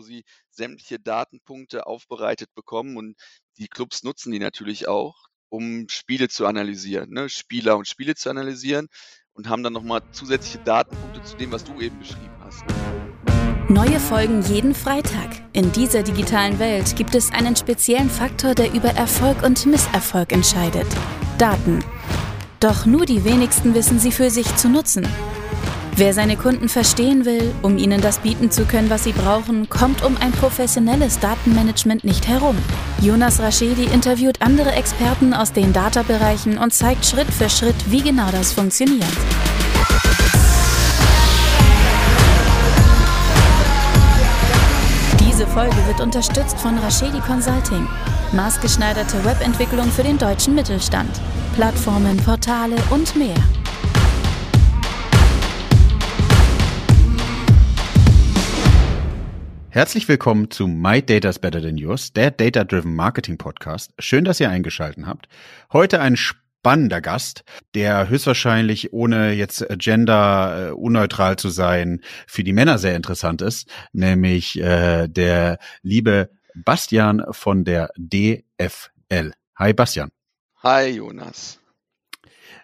wo sie sämtliche Datenpunkte aufbereitet bekommen und die Clubs nutzen die natürlich auch, um Spiele zu analysieren, ne? Spieler und Spiele zu analysieren und haben dann nochmal zusätzliche Datenpunkte zu dem, was du eben beschrieben hast. Neue Folgen jeden Freitag. In dieser digitalen Welt gibt es einen speziellen Faktor, der über Erfolg und Misserfolg entscheidet. Daten. Doch nur die wenigsten wissen sie für sich zu nutzen. Wer seine Kunden verstehen will, um ihnen das bieten zu können, was sie brauchen, kommt um ein professionelles Datenmanagement nicht herum. Jonas Raschedi interviewt andere Experten aus den Data-Bereichen und zeigt Schritt für Schritt, wie genau das funktioniert. Diese Folge wird unterstützt von Raschedi Consulting. Maßgeschneiderte Webentwicklung für den deutschen Mittelstand. Plattformen, Portale und mehr. Herzlich willkommen zu My Data's Better Than Yours, der Data Driven Marketing Podcast. Schön, dass ihr eingeschaltet habt. Heute ein spannender Gast, der höchstwahrscheinlich ohne jetzt gender äh, unneutral zu sein für die Männer sehr interessant ist, nämlich äh, der liebe Bastian von der DFL. Hi Bastian. Hi Jonas.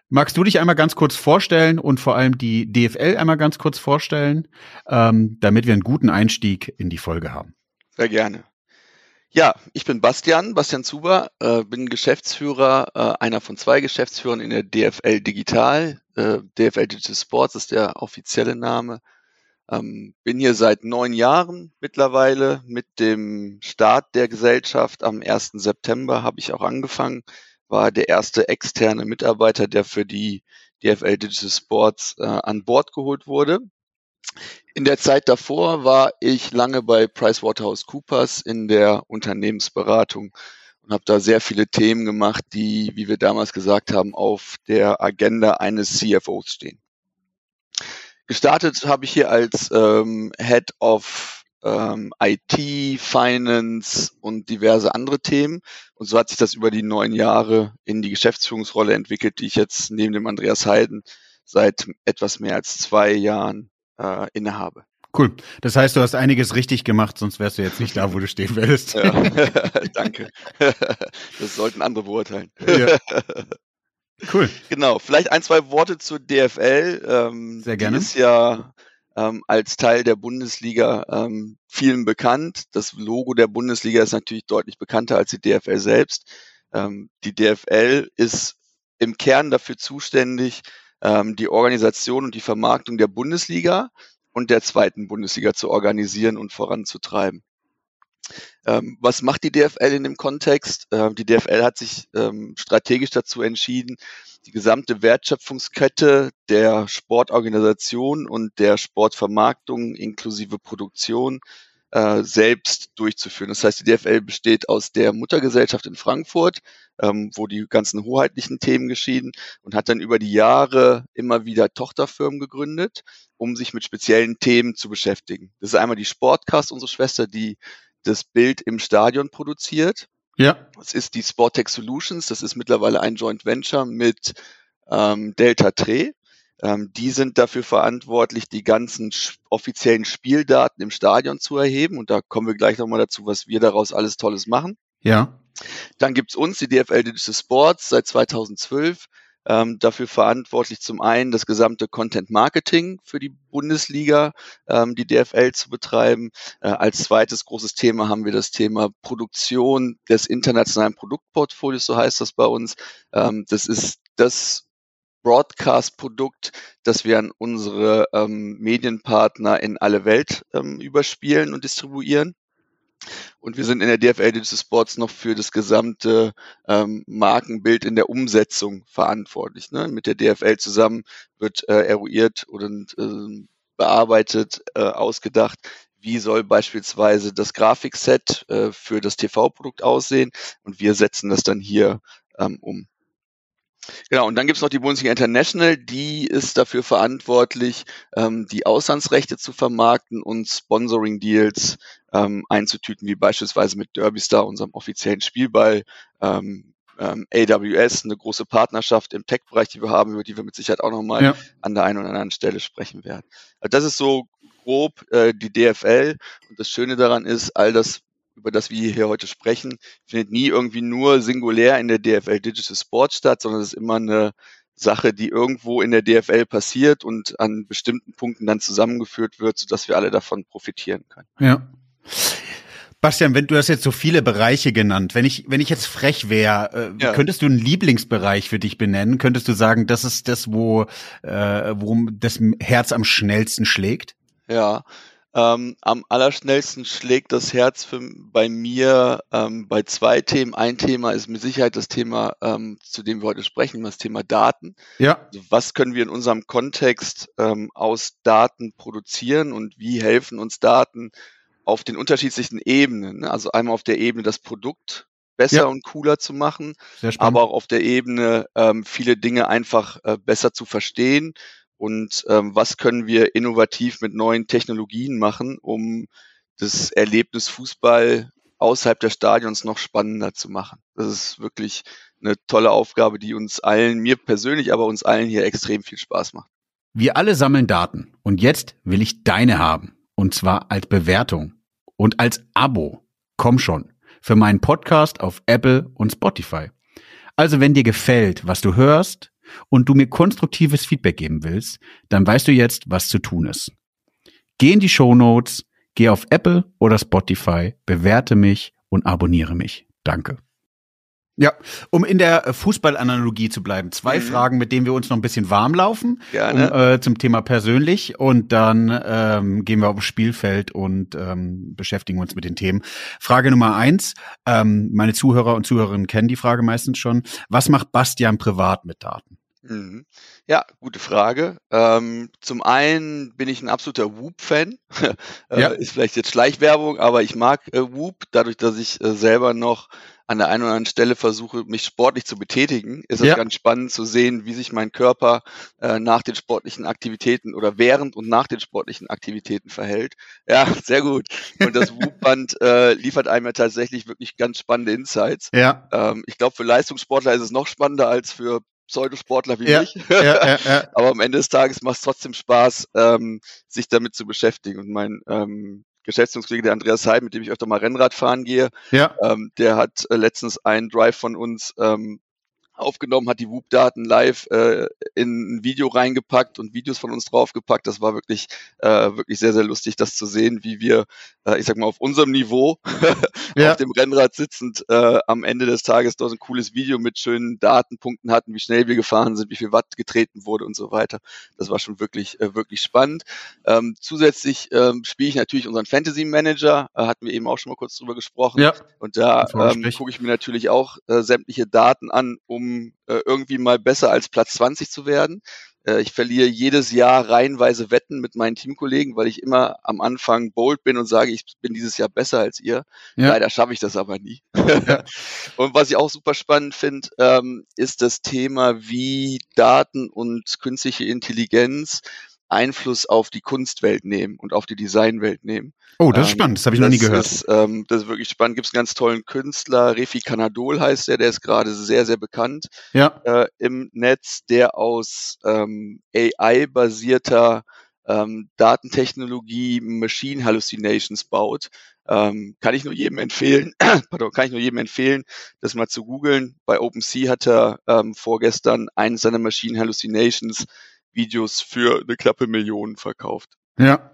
Magst du dich einmal ganz kurz vorstellen und vor allem die DFL einmal ganz kurz vorstellen, ähm, damit wir einen guten Einstieg in die Folge haben? Sehr gerne. Ja, ich bin Bastian, Bastian Zuber, äh, bin Geschäftsführer, äh, einer von zwei Geschäftsführern in der DFL Digital. Äh, DFL Digital Sports ist der offizielle Name. Ähm, bin hier seit neun Jahren mittlerweile. Mit dem Start der Gesellschaft am 1. September habe ich auch angefangen war der erste externe Mitarbeiter, der für die DFL Digital Sports äh, an Bord geholt wurde. In der Zeit davor war ich lange bei PricewaterhouseCoopers in der Unternehmensberatung und habe da sehr viele Themen gemacht, die, wie wir damals gesagt haben, auf der Agenda eines CFOs stehen. Gestartet habe ich hier als ähm, Head of ähm, IT, Finance und diverse andere Themen. Und so hat sich das über die neun Jahre in die Geschäftsführungsrolle entwickelt, die ich jetzt neben dem Andreas Heiden seit etwas mehr als zwei Jahren äh, innehabe. Cool. Das heißt, du hast einiges richtig gemacht, sonst wärst du jetzt nicht da, wo du stehen willst. Ja, danke. Das sollten andere beurteilen. Ja. Cool. Genau. Vielleicht ein, zwei Worte zur DFL. Ähm, Sehr gerne. Die ist ja ähm, als Teil der Bundesliga ähm, vielen bekannt. Das Logo der Bundesliga ist natürlich deutlich bekannter als die DFL selbst. Ähm, die DFL ist im Kern dafür zuständig, ähm, die Organisation und die Vermarktung der Bundesliga und der zweiten Bundesliga zu organisieren und voranzutreiben. Ähm, was macht die DFL in dem Kontext? Ähm, die DFL hat sich ähm, strategisch dazu entschieden, die gesamte Wertschöpfungskette der Sportorganisation und der Sportvermarktung inklusive Produktion äh, selbst durchzuführen. Das heißt, die DFL besteht aus der Muttergesellschaft in Frankfurt, ähm, wo die ganzen hoheitlichen Themen geschehen und hat dann über die Jahre immer wieder Tochterfirmen gegründet, um sich mit speziellen Themen zu beschäftigen. Das ist einmal die Sportcast, unsere Schwester, die das Bild im Stadion produziert. Ja. Das ist die Sportech Solutions. Das ist mittlerweile ein Joint Venture mit ähm, Delta Tre. Ähm, die sind dafür verantwortlich, die ganzen offiziellen Spieldaten im Stadion zu erheben. Und da kommen wir gleich nochmal dazu, was wir daraus alles Tolles machen. Ja. Dann gibt's uns, die DFL Digital Sports, seit 2012 ähm, dafür verantwortlich, zum einen das gesamte Content Marketing für die Bundesliga, ähm, die DFL zu betreiben. Äh, als zweites großes Thema haben wir das Thema Produktion des internationalen Produktportfolios, so heißt das bei uns. Ähm, das ist das Broadcast-Produkt, das wir an unsere ähm, Medienpartner in alle Welt ähm, überspielen und distribuieren. Und wir sind in der DFL Digital Sports noch für das gesamte ähm, Markenbild in der Umsetzung verantwortlich. Ne? Mit der DFL zusammen wird äh, eruiert und äh, bearbeitet, äh, ausgedacht, wie soll beispielsweise das Grafikset äh, für das TV-Produkt aussehen und wir setzen das dann hier ähm, um. Genau, und dann gibt's noch die Bundesliga International, die ist dafür verantwortlich, ähm, die Auslandsrechte zu vermarkten und Sponsoring-Deals ähm, einzutüten, wie beispielsweise mit Derbystar, unserem offiziellen Spielball, ähm, ähm, AWS, eine große Partnerschaft im Tech-Bereich, die wir haben, über die wir mit Sicherheit auch nochmal ja. an der einen oder anderen Stelle sprechen werden. Also das ist so grob äh, die DFL. Und das Schöne daran ist, all das, über das wir hier heute sprechen, findet nie irgendwie nur singulär in der DFL Digital Sports statt, sondern es ist immer eine Sache, die irgendwo in der DFL passiert und an bestimmten Punkten dann zusammengeführt wird, sodass wir alle davon profitieren können. Ja. Bastian, wenn du hast jetzt so viele Bereiche genannt, wenn ich wenn ich jetzt frech wäre, äh, ja. könntest du einen Lieblingsbereich für dich benennen? Könntest du sagen, das ist das, wo äh, wo das Herz am schnellsten schlägt? Ja, ähm, am allerschnellsten schlägt das Herz für, bei mir ähm, bei zwei Themen. Ein Thema ist mit Sicherheit das Thema, ähm, zu dem wir heute sprechen, das Thema Daten. Ja. Also was können wir in unserem Kontext ähm, aus Daten produzieren und wie helfen uns Daten auf den unterschiedlichsten Ebenen? Also einmal auf der Ebene das Produkt besser ja. und cooler zu machen, aber auch auf der Ebene ähm, viele Dinge einfach äh, besser zu verstehen und ähm, was können wir innovativ mit neuen Technologien machen, um das Erlebnis Fußball außerhalb des Stadions noch spannender zu machen. Das ist wirklich eine tolle Aufgabe, die uns allen, mir persönlich, aber uns allen hier extrem viel Spaß macht. Wir alle sammeln Daten und jetzt will ich deine haben. Und zwar als Bewertung und als Abo. Komm schon. Für meinen Podcast auf Apple und Spotify. Also wenn dir gefällt, was du hörst, und du mir konstruktives Feedback geben willst, dann weißt du jetzt, was zu tun ist. Geh in die Show Notes, geh auf Apple oder Spotify, bewerte mich und abonniere mich. Danke. Ja, um in der Fußballanalogie zu bleiben, zwei mhm. Fragen, mit denen wir uns noch ein bisschen warm laufen, Gerne. Um, äh, zum Thema persönlich und dann ähm, gehen wir aufs Spielfeld und ähm, beschäftigen uns mit den Themen. Frage Nummer eins, ähm, meine Zuhörer und Zuhörerinnen kennen die Frage meistens schon. Was macht Bastian privat mit Daten? Mhm. Ja, gute Frage. Ähm, zum einen bin ich ein absoluter Whoop-Fan. äh, ja. Ist vielleicht jetzt Schleichwerbung, aber ich mag äh, Whoop, dadurch, dass ich äh, selber noch an der einen oder anderen Stelle versuche, mich sportlich zu betätigen, ist es ja. ganz spannend zu sehen, wie sich mein Körper äh, nach den sportlichen Aktivitäten oder während und nach den sportlichen Aktivitäten verhält. Ja, sehr gut. Und das Whoop-Band äh, liefert einem ja tatsächlich wirklich ganz spannende Insights. Ja. Ähm, ich glaube, für Leistungssportler ist es noch spannender als für Pseudosportler wie ja, mich. Ja, ja, ja. Aber am Ende des Tages macht es trotzdem Spaß, ähm, sich damit zu beschäftigen. Und mein ähm, Geschäftsführungskollege, der Andreas Heim, mit dem ich öfter mal Rennrad fahren gehe, ja. ähm, der hat äh, letztens einen Drive von uns ähm, aufgenommen, hat die Whoop-Daten live äh, in ein Video reingepackt und Videos von uns draufgepackt. Das war wirklich, äh, wirklich sehr, sehr lustig, das zu sehen, wie wir, äh, ich sag mal, auf unserem Niveau ja. auf dem Rennrad sitzend äh, am Ende des Tages dort ein cooles Video mit schönen Datenpunkten hatten, wie schnell wir gefahren sind, wie viel Watt getreten wurde und so weiter. Das war schon wirklich, äh, wirklich spannend. Ähm, zusätzlich ähm, spiele ich natürlich unseren Fantasy Manager, äh, hatten wir eben auch schon mal kurz drüber gesprochen. Ja. Und da ähm, gucke ich mir natürlich auch äh, sämtliche Daten an, um um äh, irgendwie mal besser als Platz 20 zu werden. Äh, ich verliere jedes Jahr reihenweise Wetten mit meinen Teamkollegen, weil ich immer am Anfang bold bin und sage, ich bin dieses Jahr besser als ihr. Ja. Leider schaffe ich das aber nie. Ja. und was ich auch super spannend finde, ähm, ist das Thema, wie Daten und künstliche Intelligenz Einfluss auf die Kunstwelt nehmen und auf die Designwelt nehmen. Oh, das ist ähm, spannend, das habe ich noch nie gehört. Ist, ähm, das ist wirklich spannend. Gibt es einen ganz tollen Künstler, Refi Canadol heißt der, der ist gerade sehr, sehr bekannt ja. äh, im Netz, der aus ähm, AI-basierter ähm, Datentechnologie Machine Hallucinations baut. Ähm, kann ich nur jedem empfehlen, pardon, kann ich nur jedem empfehlen, das mal zu googeln. Bei OpenSea hat er ähm, vorgestern eines seiner Machine Hallucinations Videos für eine knappe Million verkauft. Ja.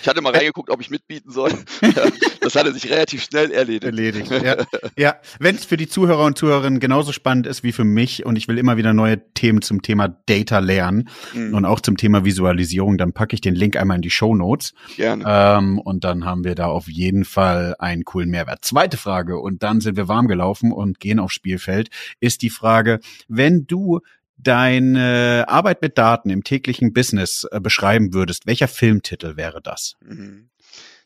Ich hatte mal reingeguckt, ob ich mitbieten soll. das hatte sich relativ schnell erledigt. Erledigt, ja. ja. Wenn es für die Zuhörer und Zuhörerinnen genauso spannend ist wie für mich und ich will immer wieder neue Themen zum Thema Data lernen mhm. und auch zum Thema Visualisierung, dann packe ich den Link einmal in die Show Notes. Gerne. Ähm, und dann haben wir da auf jeden Fall einen coolen Mehrwert. Zweite Frage, und dann sind wir warm gelaufen und gehen aufs Spielfeld, ist die Frage, wenn du deine Arbeit mit Daten im täglichen Business äh, beschreiben würdest, welcher Filmtitel wäre das? Mhm.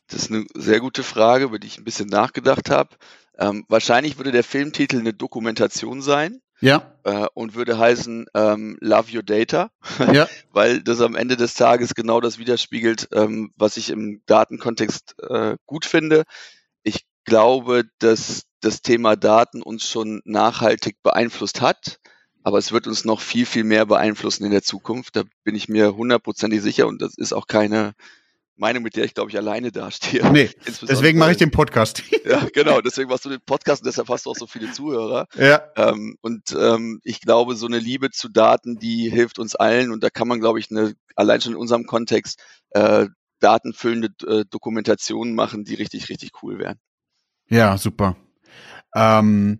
Das ist eine sehr gute Frage, über die ich ein bisschen nachgedacht habe. Ähm, wahrscheinlich würde der Filmtitel eine Dokumentation sein. Ja. Äh, und würde heißen ähm, Love Your Data, ja. weil das am Ende des Tages genau das widerspiegelt, ähm, was ich im Datenkontext äh, gut finde. Ich glaube, dass das Thema Daten uns schon nachhaltig beeinflusst hat aber es wird uns noch viel, viel mehr beeinflussen in der Zukunft. Da bin ich mir hundertprozentig sicher und das ist auch keine Meinung, mit der ich, glaube ich, alleine dastehe. Nee, deswegen mache ich den Podcast. ja, genau, deswegen machst du den Podcast und deshalb hast du auch so viele Zuhörer. Ja. Ähm, und ähm, ich glaube, so eine Liebe zu Daten, die hilft uns allen und da kann man, glaube ich, eine, allein schon in unserem Kontext äh, datenfüllende äh, Dokumentationen machen, die richtig, richtig cool wären. Ja, super. Ähm,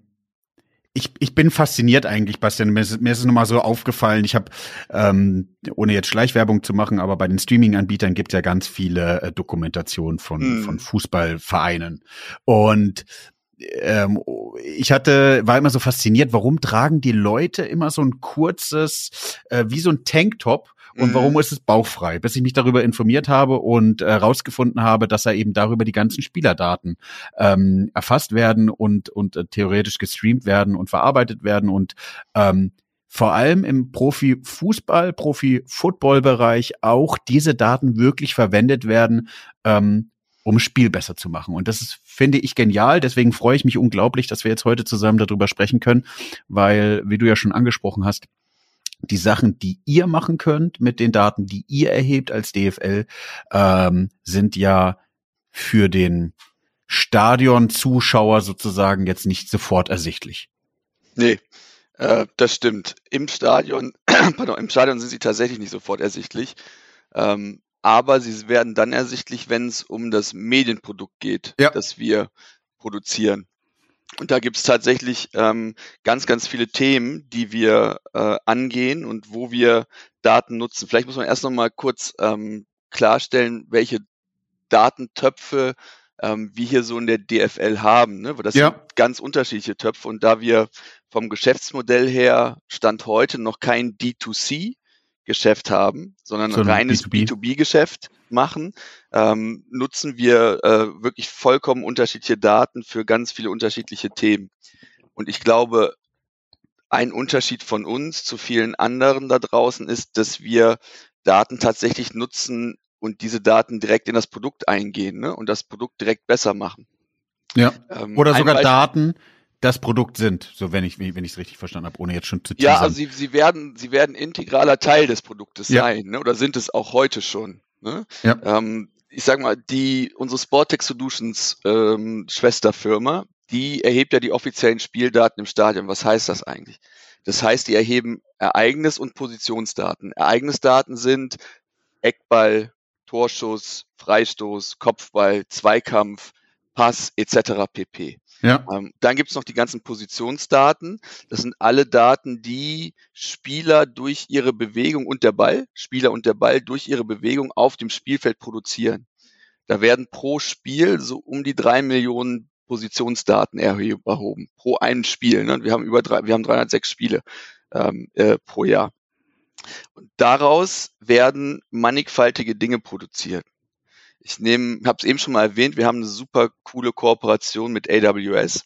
ich, ich bin fasziniert eigentlich, Bastian. Mir ist, mir ist es nochmal so aufgefallen. Ich habe, ähm, ohne jetzt Schleichwerbung zu machen, aber bei den Streaming-Anbietern gibt es ja ganz viele äh, Dokumentationen von, hm. von Fußballvereinen. Und ähm, ich hatte, war immer so fasziniert, warum tragen die Leute immer so ein kurzes, äh, wie so ein Tanktop und mhm. warum ist es bauchfrei, bis ich mich darüber informiert habe und herausgefunden äh, habe, dass er eben darüber die ganzen Spielerdaten ähm, erfasst werden und, und äh, theoretisch gestreamt werden und verarbeitet werden und ähm, vor allem im Profi-Fußball, Profi-Football-Bereich auch diese Daten wirklich verwendet werden, ähm, um Spiel besser zu machen. Und das ist, finde ich, genial. Deswegen freue ich mich unglaublich, dass wir jetzt heute zusammen darüber sprechen können, weil, wie du ja schon angesprochen hast, die Sachen, die ihr machen könnt mit den Daten, die ihr erhebt als DFL, ähm, sind ja für den Stadion-Zuschauer sozusagen jetzt nicht sofort ersichtlich. Nee, äh, das stimmt. Im Stadion, pardon, im Stadion sind sie tatsächlich nicht sofort ersichtlich. Ähm, aber sie werden dann ersichtlich, wenn es um das Medienprodukt geht, ja. das wir produzieren. Und da gibt es tatsächlich ähm, ganz, ganz viele Themen, die wir äh, angehen und wo wir Daten nutzen. Vielleicht muss man erst noch mal kurz ähm, klarstellen, welche Datentöpfe ähm, wir hier so in der DFL haben. Ne? Das ja. sind ganz unterschiedliche Töpfe. Und da wir vom Geschäftsmodell her Stand heute noch kein D2C Geschäft haben, sondern ein reines B2B-Geschäft machen, ähm, nutzen wir äh, wirklich vollkommen unterschiedliche Daten für ganz viele unterschiedliche Themen. Und ich glaube, ein Unterschied von uns zu vielen anderen da draußen ist, dass wir Daten tatsächlich nutzen und diese Daten direkt in das Produkt eingehen ne? und das Produkt direkt besser machen. Ja. Ähm, Oder sogar Daten, das Produkt sind, so wenn ich wenn ich es richtig verstanden habe, ohne jetzt schon zu teasern. Ja, also sie, sie werden sie werden integraler Teil des Produktes ja. sein, ne? oder sind es auch heute schon. Ne? Ja. Ähm, ich sag mal, die unsere Sportec Solutions ähm, Schwesterfirma, die erhebt ja die offiziellen Spieldaten im Stadion. Was heißt das eigentlich? Das heißt, die erheben Ereignis- und Positionsdaten. Ereignisdaten sind Eckball, Torschuss, Freistoß, Kopfball, Zweikampf, Pass etc. pp. Ja. Ähm, dann gibt's noch die ganzen Positionsdaten. Das sind alle Daten, die Spieler durch ihre Bewegung und der Ball, Spieler und der Ball durch ihre Bewegung auf dem Spielfeld produzieren. Da werden pro Spiel so um die drei Millionen Positionsdaten erhoben pro ein Spiel. Ne? Wir haben über drei, wir haben 306 Spiele ähm, äh, pro Jahr. Und daraus werden mannigfaltige Dinge produziert. Ich nehme, habe es eben schon mal erwähnt, wir haben eine super coole Kooperation mit AWS.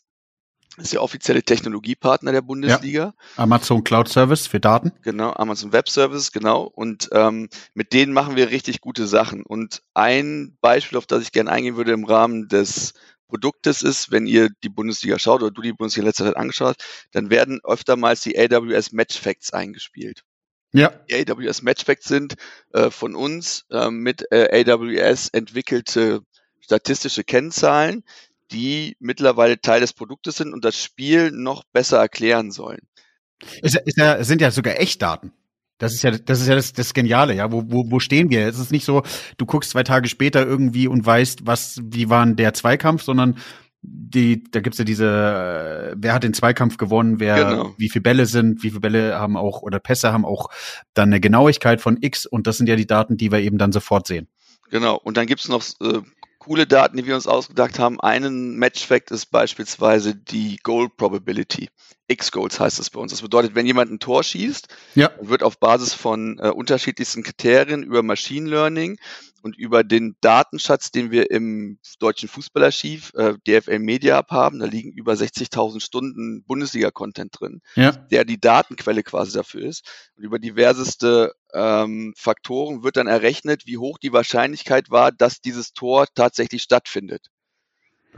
Das ist der offizielle Technologiepartner der Bundesliga. Ja. Amazon Cloud Service für Daten. Genau, Amazon Web Service, genau. Und ähm, mit denen machen wir richtig gute Sachen. Und ein Beispiel, auf das ich gerne eingehen würde im Rahmen des Produktes ist, wenn ihr die Bundesliga schaut oder du die Bundesliga in letzter Zeit angeschaut, dann werden öftermals die AWS Match Facts eingespielt ja. die AWS Matchfacts sind, äh, von uns äh, mit äh, AWS entwickelte statistische Kennzahlen, die mittlerweile Teil des Produktes sind und das Spiel noch besser erklären sollen. Ist, ist ja, sind ja sogar Echtdaten. Das ist ja, das ist ja das, das Geniale, ja. Wo, wo, wo stehen wir? Es ist nicht so, du guckst zwei Tage später irgendwie und weißt, was, wie war der Zweikampf, sondern die, da gibt's ja diese, äh, wer hat den Zweikampf gewonnen, wer, genau. wie viele Bälle sind, wie viele Bälle haben auch, oder Pässe haben auch dann eine Genauigkeit von X und das sind ja die Daten, die wir eben dann sofort sehen. Genau, und dann gibt's noch äh, coole Daten, die wir uns ausgedacht haben. Einen Match-Fact ist beispielsweise die Goal Probability. X-Goals heißt das bei uns. Das bedeutet, wenn jemand ein Tor schießt, ja. wird auf Basis von äh, unterschiedlichsten Kriterien über Machine Learning und über den Datenschatz, den wir im deutschen Fußballarchiv, äh, DFL Media Hub haben, da liegen über 60.000 Stunden Bundesliga-Content drin, ja. der die Datenquelle quasi dafür ist. Und über diverseste ähm, Faktoren wird dann errechnet, wie hoch die Wahrscheinlichkeit war, dass dieses Tor tatsächlich stattfindet.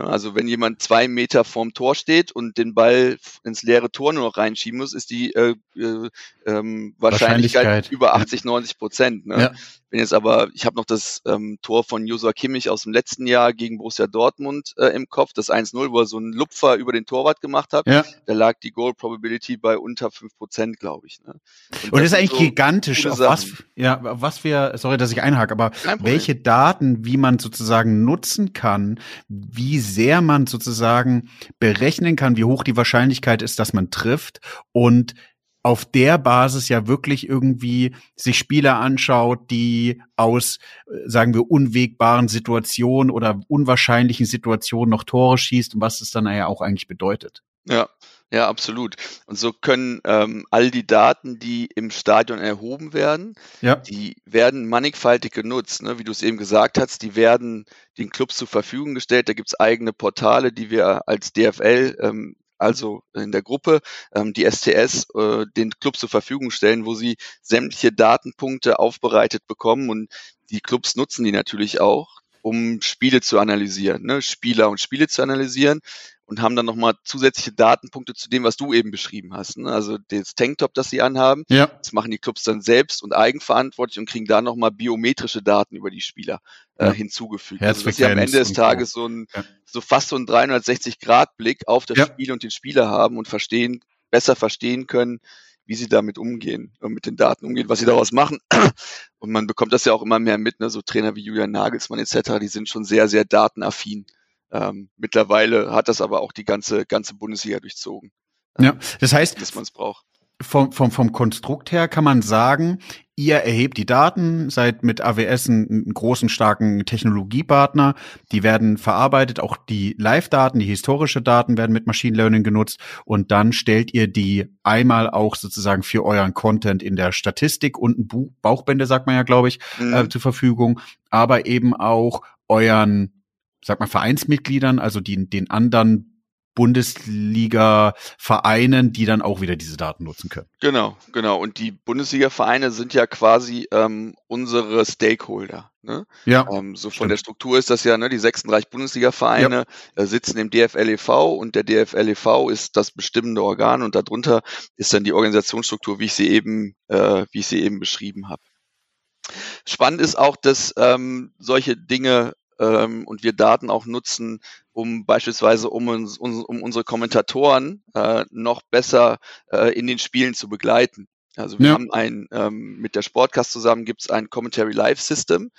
Also wenn jemand zwei Meter vorm Tor steht und den Ball ins leere Tor nur noch reinschieben muss, ist die äh, äh, ähm, Wahrscheinlichkeit, Wahrscheinlichkeit, über 80, 90 Prozent. Ne? Ja. Wenn jetzt aber, ich habe noch das ähm, Tor von Josua Kimmich aus dem letzten Jahr gegen Borussia Dortmund äh, im Kopf, das 1-0, wo er so einen Lupfer über den Torwart gemacht hat. Ja. Da lag die Goal Probability bei unter 5 Prozent, glaube ich. Ne? Und, Und das, ist eigentlich so gigantisch, auf was, ja, was wir, sorry, dass ich einhake, aber welche Daten, wie man sozusagen nutzen kann, wie sehr man sozusagen berechnen kann, wie hoch die Wahrscheinlichkeit ist, dass man trifft und auf der Basis ja wirklich irgendwie sich Spieler anschaut, die aus, äh, sagen wir, unwegbaren Situationen oder unwahrscheinlichen Situationen noch Tore schießt und was es dann ja auch eigentlich bedeutet. Ja, ja, absolut. Und so können ähm, all die Daten, die im Stadion erhoben werden, ja. die werden mannigfaltig genutzt. Ne? Wie du es eben gesagt hast, die werden den Clubs zur Verfügung gestellt. Da gibt es eigene Portale, die wir als DFL ähm, also in der Gruppe, ähm, die STS, äh, den Club zur Verfügung stellen, wo sie sämtliche Datenpunkte aufbereitet bekommen und die Clubs nutzen die natürlich auch, um Spiele zu analysieren, ne? Spieler und Spiele zu analysieren und haben dann nochmal zusätzliche Datenpunkte zu dem, was du eben beschrieben hast. Ne? Also das Tanktop, das sie anhaben, ja. das machen die Clubs dann selbst und eigenverantwortlich und kriegen da nochmal biometrische Daten über die Spieler äh, ja. hinzugefügt. Also dass sie am Ende des Tages so ein, ja. so fast so ein 360-Grad-Blick auf das Spiel und den Spieler haben und verstehen, besser verstehen können, wie sie damit umgehen, mit den Daten umgehen, was sie daraus machen. Und man bekommt das ja auch immer mehr mit, ne? so Trainer wie Julian Nagelsmann etc., die sind schon sehr, sehr datenaffin. Ähm, mittlerweile hat das aber auch die ganze, ganze Bundesliga durchzogen. Ja, das heißt, dass man es braucht. Vom, vom, vom Konstrukt her kann man sagen, ihr erhebt die Daten, seid mit AWS ein, einen großen, starken Technologiepartner. Die werden verarbeitet, auch die Live-Daten, die historische Daten werden mit Machine Learning genutzt und dann stellt ihr die einmal auch sozusagen für euren Content in der Statistik und ein Bauchbände, sagt man ja, glaube ich, mhm. äh, zur Verfügung, aber eben auch euren sag mal, Vereinsmitgliedern, also die, den anderen Bundesliga-Vereinen, die dann auch wieder diese Daten nutzen können. Genau, genau. Und die Bundesliga-Vereine sind ja quasi ähm, unsere Stakeholder. Ne? Ja. Ähm, so von stimmt. der Struktur ist das ja, ne, die 36 Bundesliga-Vereine ja. äh, sitzen im DFLEV und der DFLEV ist das bestimmende Organ und darunter ist dann die Organisationsstruktur, wie ich sie eben, äh, wie ich sie eben beschrieben habe. Spannend ist auch, dass ähm, solche Dinge ähm, und wir Daten auch nutzen, um beispielsweise um, uns, um unsere Kommentatoren äh, noch besser äh, in den Spielen zu begleiten. Also wir ja. haben ein, ähm, mit der Sportcast zusammen gibt es ein Commentary Live System.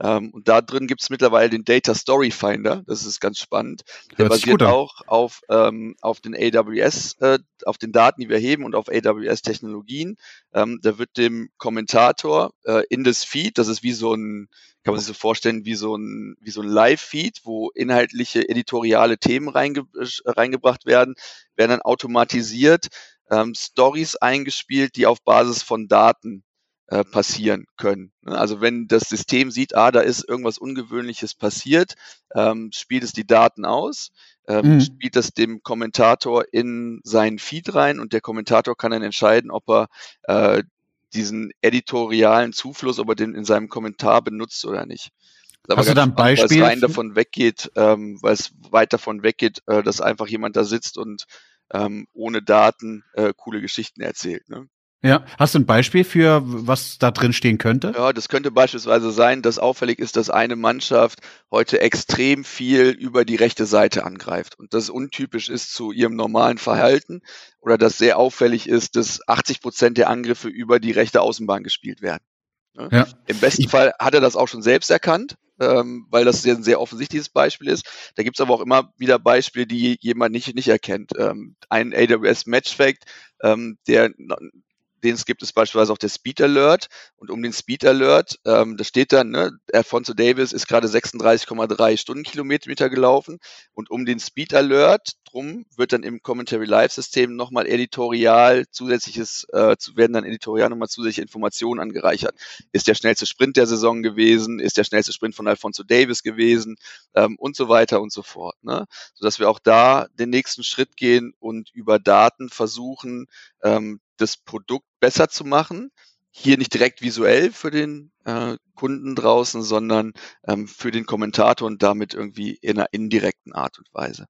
Ähm, und da drin gibt es mittlerweile den Data Story Finder. Das ist ganz spannend. Der basiert auch auf, ähm, auf den AWS, äh, auf den Daten, die wir heben und auf AWS Technologien. Ähm, da wird dem Kommentator äh, in das Feed, das ist wie so ein, kann man sich so vorstellen, wie so ein, wie so ein Live-Feed, wo inhaltliche editoriale Themen reinge reingebracht werden, werden dann automatisiert ähm, Stories eingespielt, die auf Basis von Daten äh, passieren können. Ne? Also wenn das System sieht, ah, da ist irgendwas Ungewöhnliches passiert, ähm, spielt es die Daten aus, ähm, mhm. spielt das dem Kommentator in seinen Feed rein und der Kommentator kann dann entscheiden, ob er äh, diesen editorialen Zufluss, ob er den in seinem Kommentar benutzt oder nicht. Hast du da ein Beispiel? Weil es rein davon weggeht, ähm, weil es weit davon weggeht, äh, dass einfach jemand da sitzt und ähm, ohne Daten äh, coole Geschichten erzählt. Ne? Ja, hast du ein Beispiel für, was da drin stehen könnte? Ja, das könnte beispielsweise sein, dass auffällig ist, dass eine Mannschaft heute extrem viel über die rechte Seite angreift und das untypisch ist zu ihrem normalen Verhalten oder dass sehr auffällig ist, dass 80 Prozent der Angriffe über die rechte Außenbahn gespielt werden. Ja. Im besten Fall hat er das auch schon selbst erkannt, ähm, weil das ein sehr offensichtliches Beispiel ist. Da gibt es aber auch immer wieder Beispiele, die jemand nicht, nicht erkennt. Ähm, ein AWS Match Fact, ähm, der den es gibt, ist beispielsweise auch der Speed Alert. Und um den Speed Alert, ähm, da steht dann, ne, Alfonso Davis ist gerade 36,3 Stundenkilometer gelaufen. Und um den Speed Alert drum wird dann im Commentary Live System nochmal editorial zusätzliches, äh, werden dann editorial nochmal zusätzliche Informationen angereichert. Ist der schnellste Sprint der Saison gewesen? Ist der schnellste Sprint von Alfonso Davis gewesen? Ähm, und so weiter und so fort. Ne? Sodass wir auch da den nächsten Schritt gehen und über Daten versuchen, ähm, das Produkt besser zu machen. hier nicht direkt visuell für den äh, Kunden draußen, sondern ähm, für den Kommentator und damit irgendwie in einer indirekten Art und Weise.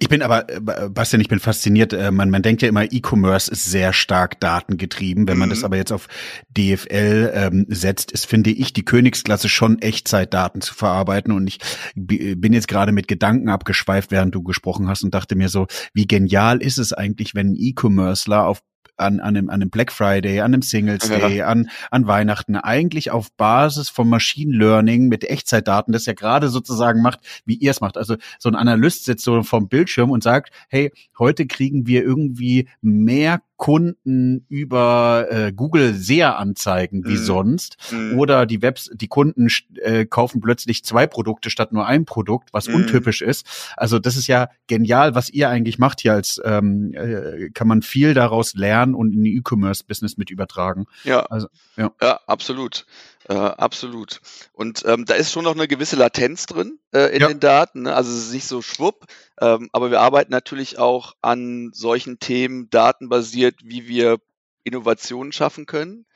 Ich bin aber, äh, Bastian, ich bin fasziniert. Äh, man, man denkt ja immer, E-Commerce ist sehr stark datengetrieben. Wenn man mhm. das aber jetzt auf DFL ähm, setzt, ist, finde ich, die Königsklasse schon Echtzeitdaten zu verarbeiten. Und ich bin jetzt gerade mit Gedanken abgeschweift, während du gesprochen hast und dachte mir so, wie genial ist es eigentlich, wenn ein E-Commercer auf an, an, einem, an einem Black Friday, an einem Singles Day, ja. an, an Weihnachten, eigentlich auf Basis von Machine Learning mit Echtzeitdaten, das ja gerade sozusagen macht, wie ihr es macht. Also so ein Analyst sitzt so vom Bildschirm und sagt, hey, heute kriegen wir irgendwie mehr Kunden über äh, Google sehr anzeigen wie mm. sonst mm. oder die Webs die Kunden äh, kaufen plötzlich zwei Produkte statt nur ein Produkt, was mm. untypisch ist. Also das ist ja genial, was ihr eigentlich macht hier als ähm, äh, kann man viel daraus lernen und in die E-Commerce Business mit übertragen. Ja, also, ja. ja absolut. Äh, absolut. Und ähm, da ist schon noch eine gewisse Latenz drin äh, in ja. den Daten. Ne? Also es ist nicht so schwupp, ähm, aber wir arbeiten natürlich auch an solchen Themen datenbasiert, wie wir Innovationen schaffen können,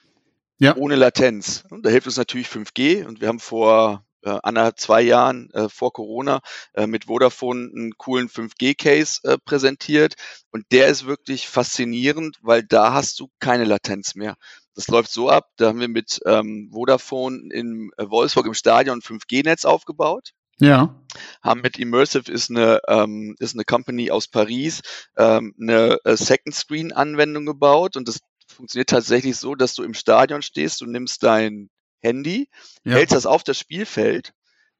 ja. ohne Latenz. Und da hilft uns natürlich 5G und wir haben vor äh, anderthalb, zwei Jahren äh, vor Corona äh, mit Vodafone einen coolen 5G-Case äh, präsentiert. Und der ist wirklich faszinierend, weil da hast du keine Latenz mehr. Das läuft so ab, da haben wir mit ähm, Vodafone in äh, Wolfsburg im Stadion ein 5G-Netz aufgebaut. Ja. Haben mit Immersive ist eine, ähm, ist eine Company aus Paris, ähm, eine äh, Second Screen Anwendung gebaut und das funktioniert tatsächlich so, dass du im Stadion stehst, du nimmst dein Handy, ja. hältst das auf das Spielfeld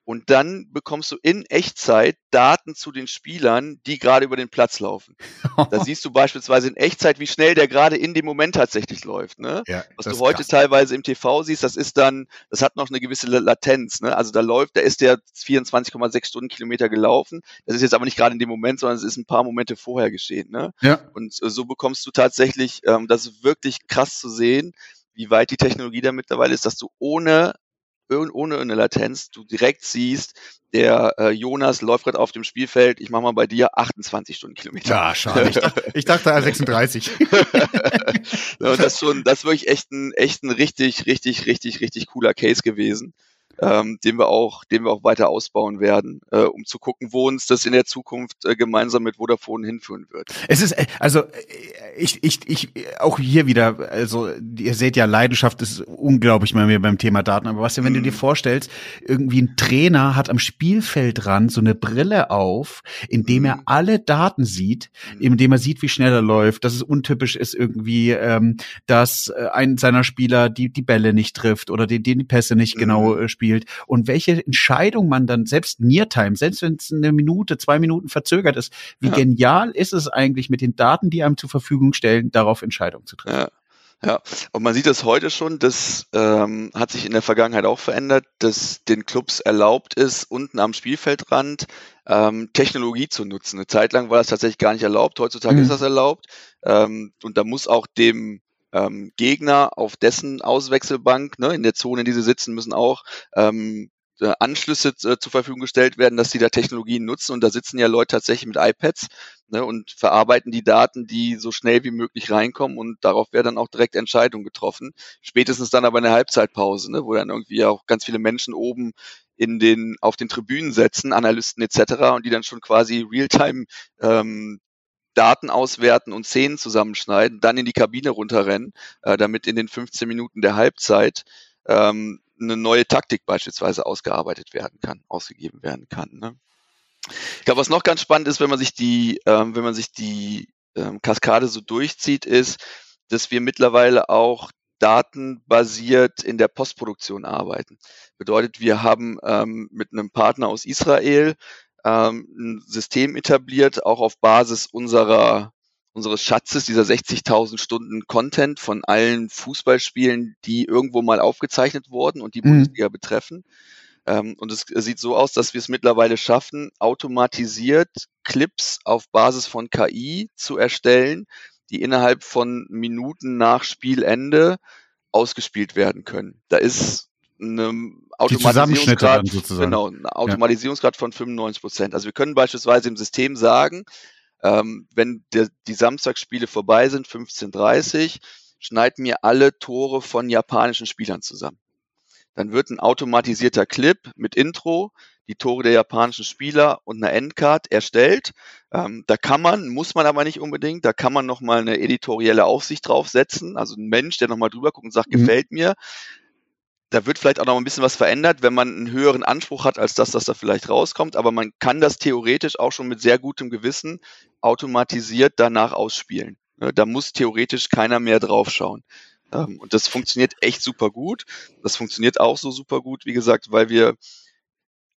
und dann bekommst du in Echtzeit Daten zu den Spielern, die gerade über den Platz laufen. da siehst du beispielsweise in Echtzeit, wie schnell der gerade in dem Moment tatsächlich läuft. Ne? Ja, Was du heute teilweise im TV siehst, das ist dann, das hat noch eine gewisse Latenz. Ne? Also da läuft, da ist der 24,6 Stundenkilometer gelaufen. Das ist jetzt aber nicht gerade in dem Moment, sondern es ist ein paar Momente vorher geschehen. Ne? Ja. Und so bekommst du tatsächlich, ähm, das ist wirklich krass zu sehen, wie weit die Technologie da mittlerweile ist, dass du ohne ohne eine Latenz du direkt siehst, der äh, Jonas läuft gerade auf dem Spielfeld, ich mache mal bei dir 28 Stundenkilometer. Ja, schade. Ich dachte, ich dachte 36. ja, das ist schon, das ist wirklich echt ein, echt ein richtig, richtig, richtig, richtig cooler Case gewesen ähm, den wir auch, den wir auch weiter ausbauen werden, äh, um zu gucken, wo uns das in der Zukunft äh, gemeinsam mit Vodafone hinführen wird. Es ist äh, also äh, ich ich ich auch hier wieder, also ihr seht ja Leidenschaft ist unglaublich bei mir beim Thema Daten, aber was wenn mm. du dir mhm. vorstellst, irgendwie ein Trainer hat am Spielfeldrand so eine Brille auf, indem mm. er mhm. alle Daten sieht, mm. indem er sieht, wie schnell er läuft, dass es untypisch ist irgendwie, ähm, dass äh, ein seiner Spieler die die Bälle nicht trifft oder die, die Pässe nicht genau äh, spielt spielt und welche Entscheidung man dann selbst Neartime, selbst wenn es eine Minute, zwei Minuten verzögert ist, wie ja. genial ist es eigentlich mit den Daten, die einem zur Verfügung stellen, darauf Entscheidungen zu treffen. Ja. Ja, und man sieht das heute schon, das ähm, hat sich in der Vergangenheit auch verändert, dass den Clubs erlaubt ist, unten am Spielfeldrand ähm, Technologie zu nutzen. Eine Zeit lang war das tatsächlich gar nicht erlaubt, heutzutage mhm. ist das erlaubt. Ähm, und da muss auch dem ähm, Gegner auf dessen Auswechselbank, ne, in der Zone, in die sie sitzen, müssen auch ähm, äh, Anschlüsse äh, zur Verfügung gestellt werden, dass sie da Technologien nutzen. Und da sitzen ja Leute tatsächlich mit iPads ne, und verarbeiten die Daten, die so schnell wie möglich reinkommen. Und darauf werden dann auch direkt Entscheidungen getroffen. Spätestens dann aber in der Halbzeitpause, ne, wo dann irgendwie auch ganz viele Menschen oben in den, auf den Tribünen setzen, Analysten etc. und die dann schon quasi Realtime ähm, Daten auswerten und Szenen zusammenschneiden, dann in die Kabine runterrennen, äh, damit in den 15 Minuten der Halbzeit ähm, eine neue Taktik beispielsweise ausgearbeitet werden kann, ausgegeben werden kann. Ne? Ich glaube, was noch ganz spannend ist, wenn man sich die, ähm, wenn man sich die ähm, Kaskade so durchzieht, ist, dass wir mittlerweile auch datenbasiert in der Postproduktion arbeiten. Bedeutet, wir haben ähm, mit einem Partner aus Israel ähm, ein System etabliert, auch auf Basis unserer unseres Schatzes, dieser 60.000 Stunden Content von allen Fußballspielen, die irgendwo mal aufgezeichnet wurden und die mhm. Bundesliga betreffen. Ähm, und es sieht so aus, dass wir es mittlerweile schaffen, automatisiert Clips auf Basis von KI zu erstellen, die innerhalb von Minuten nach Spielende ausgespielt werden können. Da ist eine Automatisierungsgrad, genau, ein Automatisierungsgrad ja. von 95 Prozent. Also wir können beispielsweise im System sagen, ähm, wenn der, die Samstagsspiele vorbei sind, 15.30 schneid mir alle Tore von japanischen Spielern zusammen. Dann wird ein automatisierter Clip mit Intro, die Tore der japanischen Spieler und eine Endcard erstellt. Ähm, da kann man, muss man aber nicht unbedingt, da kann man nochmal eine editorielle Aufsicht draufsetzen, also ein Mensch, der nochmal drüber guckt und sagt, mhm. gefällt mir. Da wird vielleicht auch noch ein bisschen was verändert, wenn man einen höheren Anspruch hat, als das, das da vielleicht rauskommt. Aber man kann das theoretisch auch schon mit sehr gutem Gewissen automatisiert danach ausspielen. Ne, da muss theoretisch keiner mehr draufschauen. Ähm, und das funktioniert echt super gut. Das funktioniert auch so super gut, wie gesagt, weil wir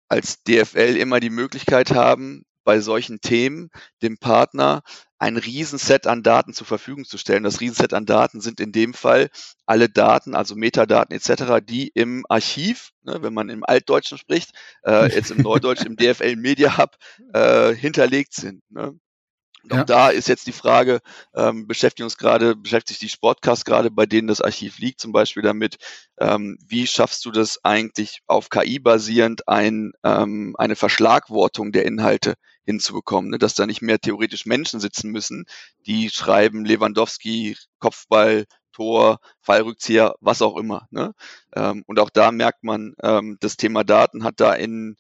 als DFL immer die Möglichkeit haben, bei solchen Themen dem Partner ein Riesenset an Daten zur Verfügung zu stellen. Das Riesenset an Daten sind in dem Fall alle Daten, also Metadaten etc., die im Archiv, ne, wenn man im Altdeutschen spricht, äh, jetzt im Neudeutsch im DFL Media Hub äh, hinterlegt sind. Ne. Und auch ja. da ist jetzt die Frage, ähm, beschäftigt uns gerade, beschäftigt sich die Sportcast gerade, bei denen das Archiv liegt, zum Beispiel damit, ähm, wie schaffst du das eigentlich auf KI basierend ein, ähm, eine Verschlagwortung der Inhalte hinzubekommen, ne? dass da nicht mehr theoretisch Menschen sitzen müssen, die schreiben Lewandowski, Kopfball, Tor, Fallrückzieher, was auch immer. Ne? Ähm, und auch da merkt man, ähm, das Thema Daten hat da in,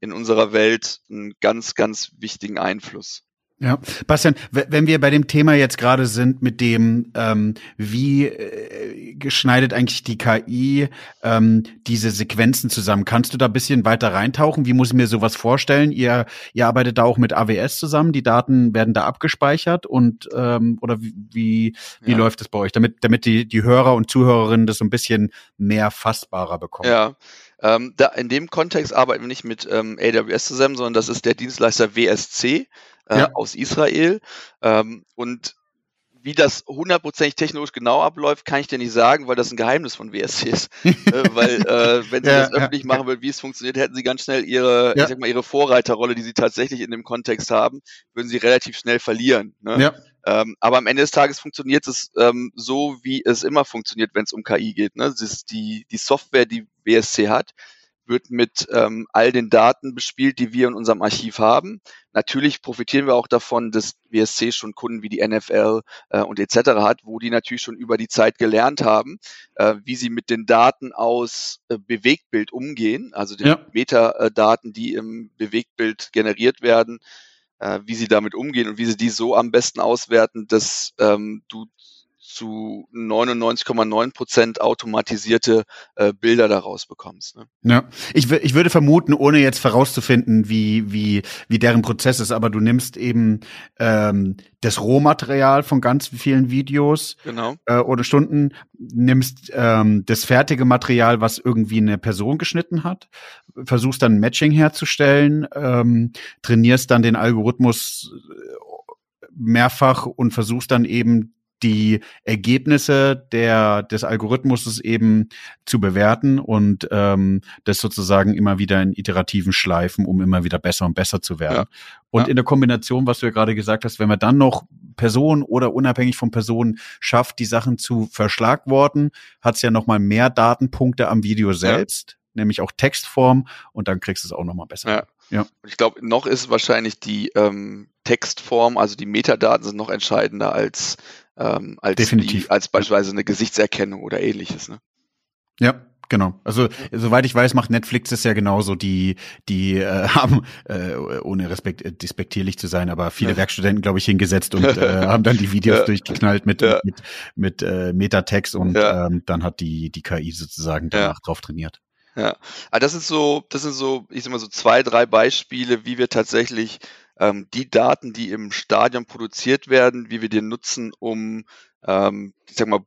in unserer Welt einen ganz, ganz wichtigen Einfluss. Ja, Bastian, wenn wir bei dem Thema jetzt gerade sind mit dem, ähm, wie äh, geschneidet eigentlich die KI ähm, diese Sequenzen zusammen, kannst du da bisschen weiter reintauchen? Wie muss ich mir sowas vorstellen? Ihr, ihr arbeitet da auch mit AWS zusammen, die Daten werden da abgespeichert und ähm, oder wie, wie, wie ja. läuft das bei euch, damit, damit die, die Hörer und Zuhörerinnen das so ein bisschen mehr fassbarer bekommen? Ja. Ähm, da, in dem Kontext arbeiten wir nicht mit ähm, AWS zusammen, sondern das ist der Dienstleister WSC äh, ja. aus Israel. Ähm, und wie das hundertprozentig technologisch genau abläuft, kann ich dir nicht sagen, weil das ein Geheimnis von WSC ist. äh, weil äh, wenn sie ja, das öffentlich ja, machen würden, wie es funktioniert, hätten sie ganz schnell ihre, ich sag mal, ihre Vorreiterrolle, die sie tatsächlich in dem Kontext haben, würden sie relativ schnell verlieren. Ne? Ja. Ähm, aber am Ende des Tages funktioniert es ähm, so, wie es immer funktioniert, wenn es um KI geht. Ne? Das ist die, die Software, die WSC hat, wird mit ähm, all den Daten bespielt, die wir in unserem Archiv haben. Natürlich profitieren wir auch davon, dass WSC schon Kunden wie die NFL äh, und etc. hat, wo die natürlich schon über die Zeit gelernt haben, äh, wie sie mit den Daten aus äh, Bewegtbild umgehen, also den ja. Metadaten, die im Bewegtbild generiert werden, äh, wie sie damit umgehen und wie sie die so am besten auswerten, dass ähm, du zu 99,9 Prozent automatisierte äh, Bilder daraus bekommst. Ne? Ja, ich, ich würde vermuten, ohne jetzt herauszufinden, wie, wie, wie deren Prozess ist, aber du nimmst eben ähm, das Rohmaterial von ganz vielen Videos genau. äh, oder Stunden, nimmst ähm, das fertige Material, was irgendwie eine Person geschnitten hat, versuchst dann ein Matching herzustellen, ähm, trainierst dann den Algorithmus äh, mehrfach und versuchst dann eben die Ergebnisse der, des Algorithmus eben zu bewerten und ähm, das sozusagen immer wieder in iterativen Schleifen, um immer wieder besser und besser zu werden. Ja. Und ja. in der Kombination, was du ja gerade gesagt hast, wenn man dann noch Personen oder unabhängig von Personen schafft, die Sachen zu verschlagworten, hat es ja nochmal mehr Datenpunkte am Video selbst, ja. nämlich auch Textform und dann kriegst du es auch nochmal besser. Ja. Ja. Und ich glaube, noch ist wahrscheinlich die ähm, Textform, also die Metadaten sind noch entscheidender als ähm, als, Definitiv. Die, als beispielsweise eine Gesichtserkennung oder ähnliches. Ne? Ja, Genau. Also soweit ich weiß, macht Netflix es ja genauso. Die, die äh, haben, äh, ohne respekt, äh, despektierlich zu sein, aber viele ja. Werkstudenten, glaube ich, hingesetzt und äh, haben dann die Videos ja. durchgeknallt mit, ja. mit, mit äh, Metatext und ähm, dann hat die, die KI sozusagen danach drauf trainiert. Ja, aber ah, das ist so, das sind so, ich sag mal so zwei, drei Beispiele, wie wir tatsächlich ähm, die Daten, die im Stadion produziert werden, wie wir die nutzen, um ähm, ich sag mal,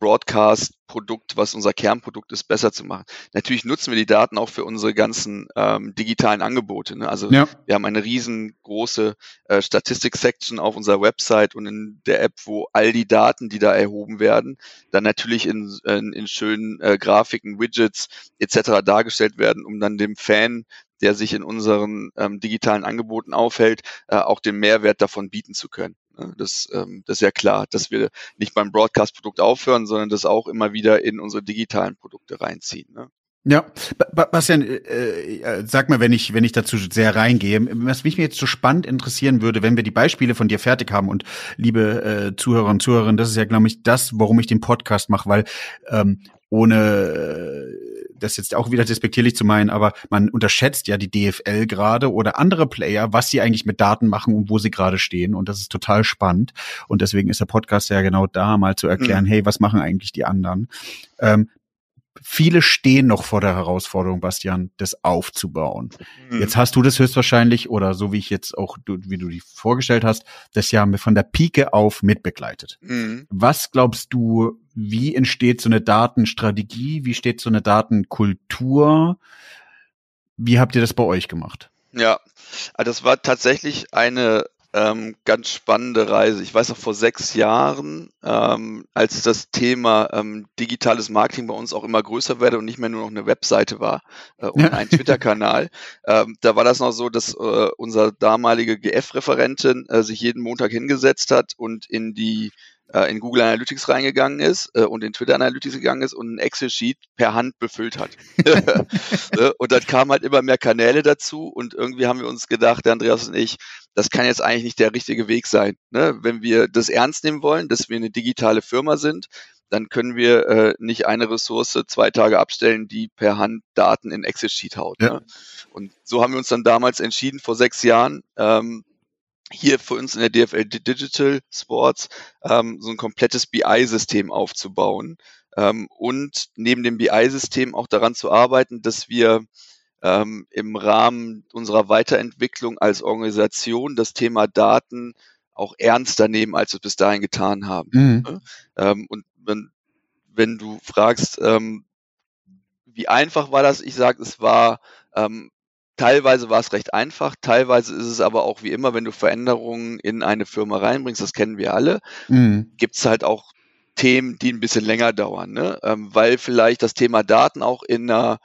Broadcast-Produkt, was unser Kernprodukt ist, besser zu machen. Natürlich nutzen wir die Daten auch für unsere ganzen ähm, digitalen Angebote. Ne? Also ja. wir haben eine riesengroße äh, Statistik-Section auf unserer Website und in der App, wo all die Daten, die da erhoben werden, dann natürlich in, in, in schönen äh, Grafiken, Widgets etc. dargestellt werden, um dann dem Fan der sich in unseren ähm, digitalen Angeboten aufhält, äh, auch den Mehrwert davon bieten zu können. Ne? Das, ähm, das ist ja klar, dass wir nicht beim Broadcast-Produkt aufhören, sondern das auch immer wieder in unsere digitalen Produkte reinziehen. Ne? Ja, Bastian, äh, äh, sag mal, wenn ich, wenn ich dazu sehr reingehe, was mich jetzt so spannend interessieren würde, wenn wir die Beispiele von dir fertig haben und liebe äh, Zuhörer und Zuhörerinnen, das ist ja, glaube ich, das, warum ich den Podcast mache, weil ähm, ohne äh, das jetzt auch wieder despektierlich zu meinen, aber man unterschätzt ja die DFL gerade oder andere Player, was sie eigentlich mit Daten machen und wo sie gerade stehen. Und das ist total spannend. Und deswegen ist der Podcast ja genau da, mal zu erklären, mhm. hey, was machen eigentlich die anderen? Ähm, viele stehen noch vor der Herausforderung, Bastian, das aufzubauen. Mhm. Jetzt hast du das höchstwahrscheinlich oder so wie ich jetzt auch, du, wie du dich vorgestellt hast, das ja von der Pike auf mitbegleitet. Mhm. Was glaubst du, wie entsteht so eine Datenstrategie? Wie steht so eine Datenkultur? Wie habt ihr das bei euch gemacht? Ja, also das war tatsächlich eine ähm, ganz spannende Reise. Ich weiß noch vor sechs Jahren, ähm, als das Thema ähm, digitales Marketing bei uns auch immer größer wurde und nicht mehr nur noch eine Webseite war äh, und ein Twitter-Kanal, ähm, da war das noch so, dass äh, unser damalige GF-Referentin äh, sich jeden Montag hingesetzt hat und in die in Google Analytics reingegangen ist äh, und in Twitter Analytics gegangen ist und ein Excel-Sheet per Hand befüllt hat. Ne? und dann kamen halt immer mehr Kanäle dazu und irgendwie haben wir uns gedacht, der Andreas und ich, das kann jetzt eigentlich nicht der richtige Weg sein. Ne? Wenn wir das ernst nehmen wollen, dass wir eine digitale Firma sind, dann können wir äh, nicht eine Ressource zwei Tage abstellen, die per Hand Daten in Excel-Sheet haut. Ja. Ne? Und so haben wir uns dann damals entschieden, vor sechs Jahren, ähm, hier für uns in der DFL Digital Sports ähm, so ein komplettes BI-System aufzubauen ähm, und neben dem BI-System auch daran zu arbeiten, dass wir ähm, im Rahmen unserer Weiterentwicklung als Organisation das Thema Daten auch ernster nehmen, als wir es bis dahin getan haben. Mhm. Ne? Ähm, und wenn, wenn du fragst, ähm, wie einfach war das? Ich sage, es war ähm, Teilweise war es recht einfach, teilweise ist es aber auch wie immer, wenn du Veränderungen in eine Firma reinbringst, das kennen wir alle, mhm. gibt es halt auch Themen, die ein bisschen länger dauern, ne? Ähm, weil vielleicht das Thema Daten auch in einer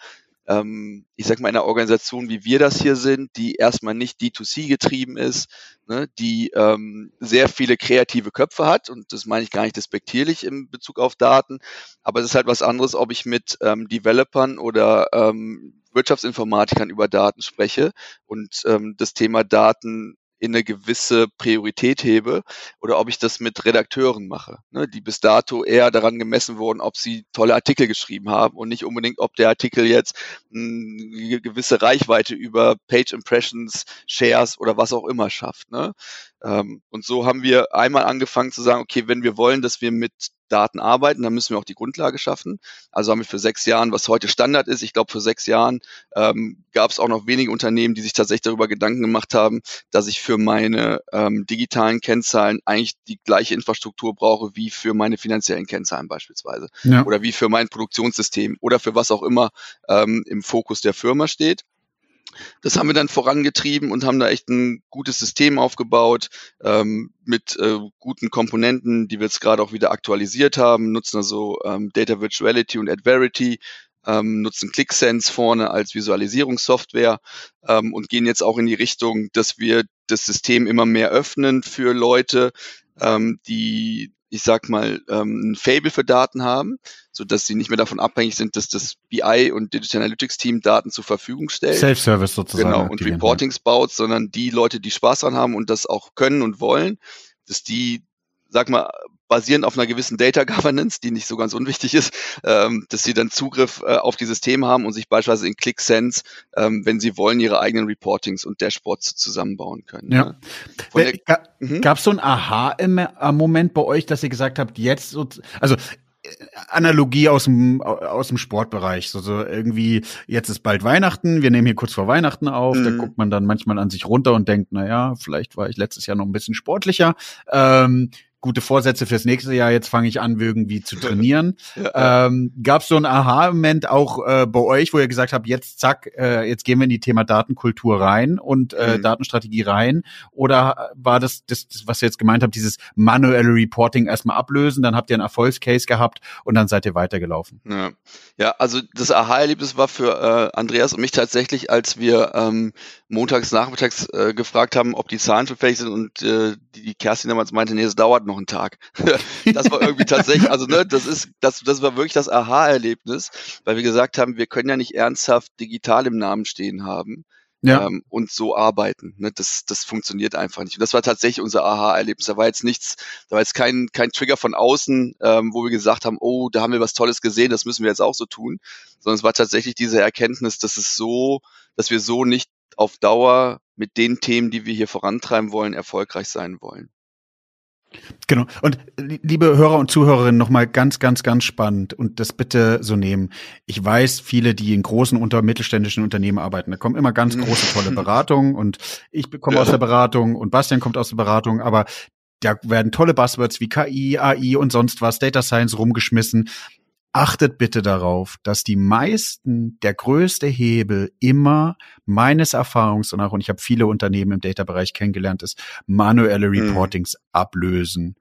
ähm, ich sag mal, in einer Organisation, wie wir das hier sind, die erstmal nicht D2C getrieben ist, ne, die ähm, sehr viele kreative Köpfe hat, und das meine ich gar nicht despektierlich im Bezug auf Daten, aber es ist halt was anderes, ob ich mit ähm, Developern oder ähm, Wirtschaftsinformatikern über Daten spreche und ähm, das Thema Daten in eine gewisse Priorität hebe oder ob ich das mit Redakteuren mache, ne, die bis dato eher daran gemessen wurden, ob sie tolle Artikel geschrieben haben und nicht unbedingt, ob der Artikel jetzt eine gewisse Reichweite über Page Impressions, Shares oder was auch immer schafft. Ne? Ähm, und so haben wir einmal angefangen zu sagen, okay, wenn wir wollen, dass wir mit Daten arbeiten, dann müssen wir auch die Grundlage schaffen. Also haben wir für sechs Jahren, was heute Standard ist, ich glaube für sechs Jahren ähm, gab es auch noch wenige Unternehmen, die sich tatsächlich darüber Gedanken gemacht haben, dass ich für meine ähm, digitalen Kennzahlen eigentlich die gleiche Infrastruktur brauche wie für meine finanziellen Kennzahlen beispielsweise ja. oder wie für mein Produktionssystem oder für was auch immer ähm, im Fokus der Firma steht. Das haben wir dann vorangetrieben und haben da echt ein gutes System aufgebaut ähm, mit äh, guten Komponenten, die wir jetzt gerade auch wieder aktualisiert haben, nutzen also ähm, Data Virtuality und Adverity, ähm, nutzen ClickSense vorne als Visualisierungssoftware ähm, und gehen jetzt auch in die Richtung, dass wir das System immer mehr öffnen für Leute, ähm, die ich sag mal, ähm, ein Fable für Daten haben, so dass sie nicht mehr davon abhängig sind, dass das BI und Digital Analytics Team Daten zur Verfügung stellt. Self-Service sozusagen. Genau, und Reportings baut, sondern die Leute, die Spaß dran haben und das auch können und wollen, dass die, sag mal, basierend auf einer gewissen Data Governance, die nicht so ganz unwichtig ist, ähm, dass sie dann Zugriff äh, auf die Systeme haben und sich beispielsweise in ClickSense, ähm, wenn sie wollen, ihre eigenen Reportings und Dashboards zusammenbauen können. Ja. Ne? Mhm. Gab es so ein Aha-Moment bei euch, dass ihr gesagt habt, jetzt, so, also äh, Analogie aus dem aus dem Sportbereich. So, so irgendwie, jetzt ist bald Weihnachten, wir nehmen hier kurz vor Weihnachten auf, mhm. da guckt man dann manchmal an sich runter und denkt, na ja, vielleicht war ich letztes Jahr noch ein bisschen sportlicher. Ähm, gute Vorsätze fürs nächste Jahr, jetzt fange ich an, irgendwie zu trainieren. Ja. Ähm, Gab es so einen Aha-Moment auch äh, bei euch, wo ihr gesagt habt, jetzt zack, äh, jetzt gehen wir in die Thema Datenkultur rein und äh, mhm. Datenstrategie rein? Oder war das, das, das, was ihr jetzt gemeint habt, dieses manuelle Reporting erstmal ablösen, dann habt ihr einen Erfolgscase gehabt und dann seid ihr weitergelaufen? Ja, ja also das Aha-Erlebnis war für äh, Andreas und mich tatsächlich, als wir ähm, montags nachmittags äh, gefragt haben, ob die Zahlen verfällig sind und äh, die, die Kerstin damals meinte, nee, es dauert dauert noch einen Tag. das war irgendwie tatsächlich, also ne, das ist, das, das war wirklich das Aha-Erlebnis, weil wir gesagt haben, wir können ja nicht ernsthaft digital im Namen stehen haben. Ja. Ähm, und so arbeiten. Ne? Das, das funktioniert einfach nicht. Und das war tatsächlich unser Aha-Erlebnis. Da war jetzt nichts, da war jetzt kein, kein Trigger von außen, ähm, wo wir gesagt haben, oh, da haben wir was Tolles gesehen, das müssen wir jetzt auch so tun. Sondern es war tatsächlich diese Erkenntnis, dass es so, dass wir so nicht auf Dauer mit den Themen, die wir hier vorantreiben wollen, erfolgreich sein wollen. Genau. Und liebe Hörer und Zuhörerinnen, nochmal ganz, ganz, ganz spannend und das bitte so nehmen. Ich weiß, viele, die in großen unter mittelständischen Unternehmen arbeiten, da kommen immer ganz große, tolle Beratungen und ich komme aus der Beratung und Bastian kommt aus der Beratung, aber da werden tolle Buzzwords wie KI, AI und sonst was, Data Science rumgeschmissen achtet bitte darauf, dass die meisten, der größte Hebel immer meines Erfahrungs nach, und ich habe viele Unternehmen im Data-Bereich kennengelernt, ist manuelle mhm. Reportings mhm. ablösen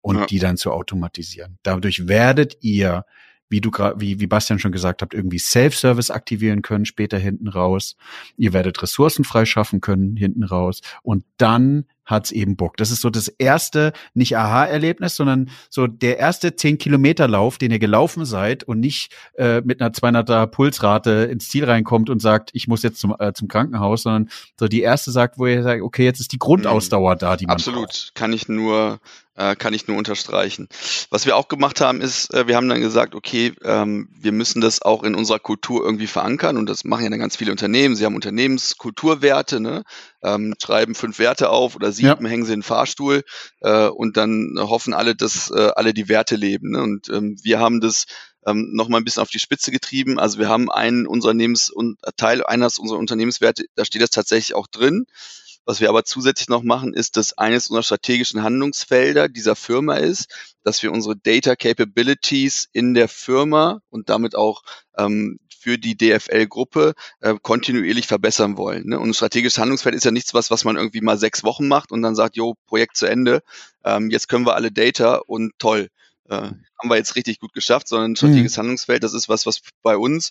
und ja. die dann zu automatisieren. Dadurch werdet ihr wie du gerade, wie, wie Bastian schon gesagt hat, irgendwie Self-Service aktivieren können, später hinten raus. Ihr werdet Ressourcen freischaffen können, hinten raus. Und dann hat's eben Bock. Das ist so das erste, nicht Aha-Erlebnis, sondern so der erste 10 Kilometer Lauf, den ihr gelaufen seid und nicht äh, mit einer 200er Pulsrate ins Ziel reinkommt und sagt, ich muss jetzt zum, äh, zum Krankenhaus, sondern so die erste sagt, wo ihr sagt, okay, jetzt ist die Grundausdauer da, die man Absolut, braucht. kann ich nur äh, kann ich nur unterstreichen. Was wir auch gemacht haben, ist, äh, wir haben dann gesagt, okay, ähm, wir müssen das auch in unserer Kultur irgendwie verankern und das machen ja dann ganz viele Unternehmen. Sie haben Unternehmenskulturwerte, ne? Ähm, schreiben fünf Werte auf oder sieben, ja. hängen sie in den Fahrstuhl äh, und dann hoffen alle, dass äh, alle die Werte leben. Ne? Und ähm, wir haben das ähm, noch mal ein bisschen auf die Spitze getrieben. Also wir haben einen Unternehmens und Teil eines unserer Unternehmenswerte, da steht das tatsächlich auch drin. Was wir aber zusätzlich noch machen, ist, dass eines unserer strategischen Handlungsfelder dieser Firma ist, dass wir unsere Data Capabilities in der Firma und damit auch ähm, für die DFL-Gruppe äh, kontinuierlich verbessern wollen. Ne? Und ein strategisches Handlungsfeld ist ja nichts, was, was man irgendwie mal sechs Wochen macht und dann sagt, jo, Projekt zu Ende, ähm, jetzt können wir alle Data und toll. Äh, haben wir jetzt richtig gut geschafft, sondern ein strategisches mhm. Handlungsfeld, das ist was, was bei uns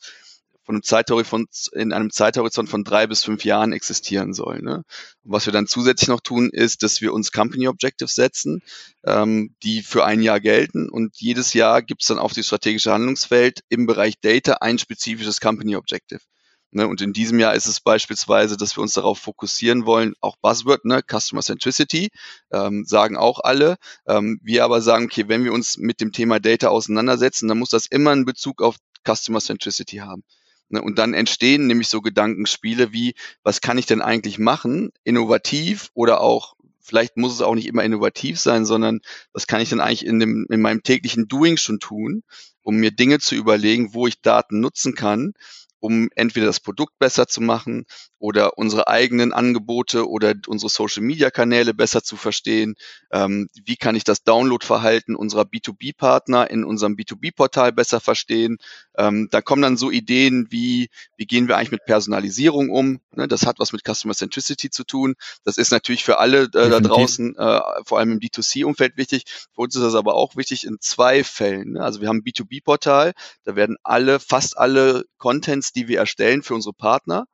von einem Zeithorizont, in einem Zeithorizont von drei bis fünf Jahren existieren soll. Ne? Und was wir dann zusätzlich noch tun, ist, dass wir uns Company Objectives setzen, ähm, die für ein Jahr gelten und jedes Jahr gibt es dann auf die strategische Handlungsfeld im Bereich Data ein spezifisches Company Objective. Ne, und in diesem Jahr ist es beispielsweise, dass wir uns darauf fokussieren wollen, auch Buzzword, ne, Customer Centricity, ähm, sagen auch alle. Ähm, wir aber sagen, okay, wenn wir uns mit dem Thema Data auseinandersetzen, dann muss das immer einen Bezug auf Customer Centricity haben. Ne, und dann entstehen nämlich so Gedankenspiele wie, was kann ich denn eigentlich machen, innovativ oder auch, vielleicht muss es auch nicht immer innovativ sein, sondern was kann ich denn eigentlich in, dem, in meinem täglichen Doing schon tun, um mir Dinge zu überlegen, wo ich Daten nutzen kann, um entweder das Produkt besser zu machen oder unsere eigenen Angebote oder unsere Social-Media-Kanäle besser zu verstehen. Ähm, wie kann ich das Download-Verhalten unserer B2B-Partner in unserem B2B-Portal besser verstehen? Ähm, da kommen dann so Ideen wie, wie gehen wir eigentlich mit Personalisierung um? Ne, das hat was mit Customer Centricity zu tun. Das ist natürlich für alle äh, da draußen, äh, vor allem im B2C-Umfeld wichtig. Für uns ist das aber auch wichtig in zwei Fällen. Ne? Also wir haben ein B2B-Portal, da werden alle, fast alle Contents, die wir erstellen für unsere Partner,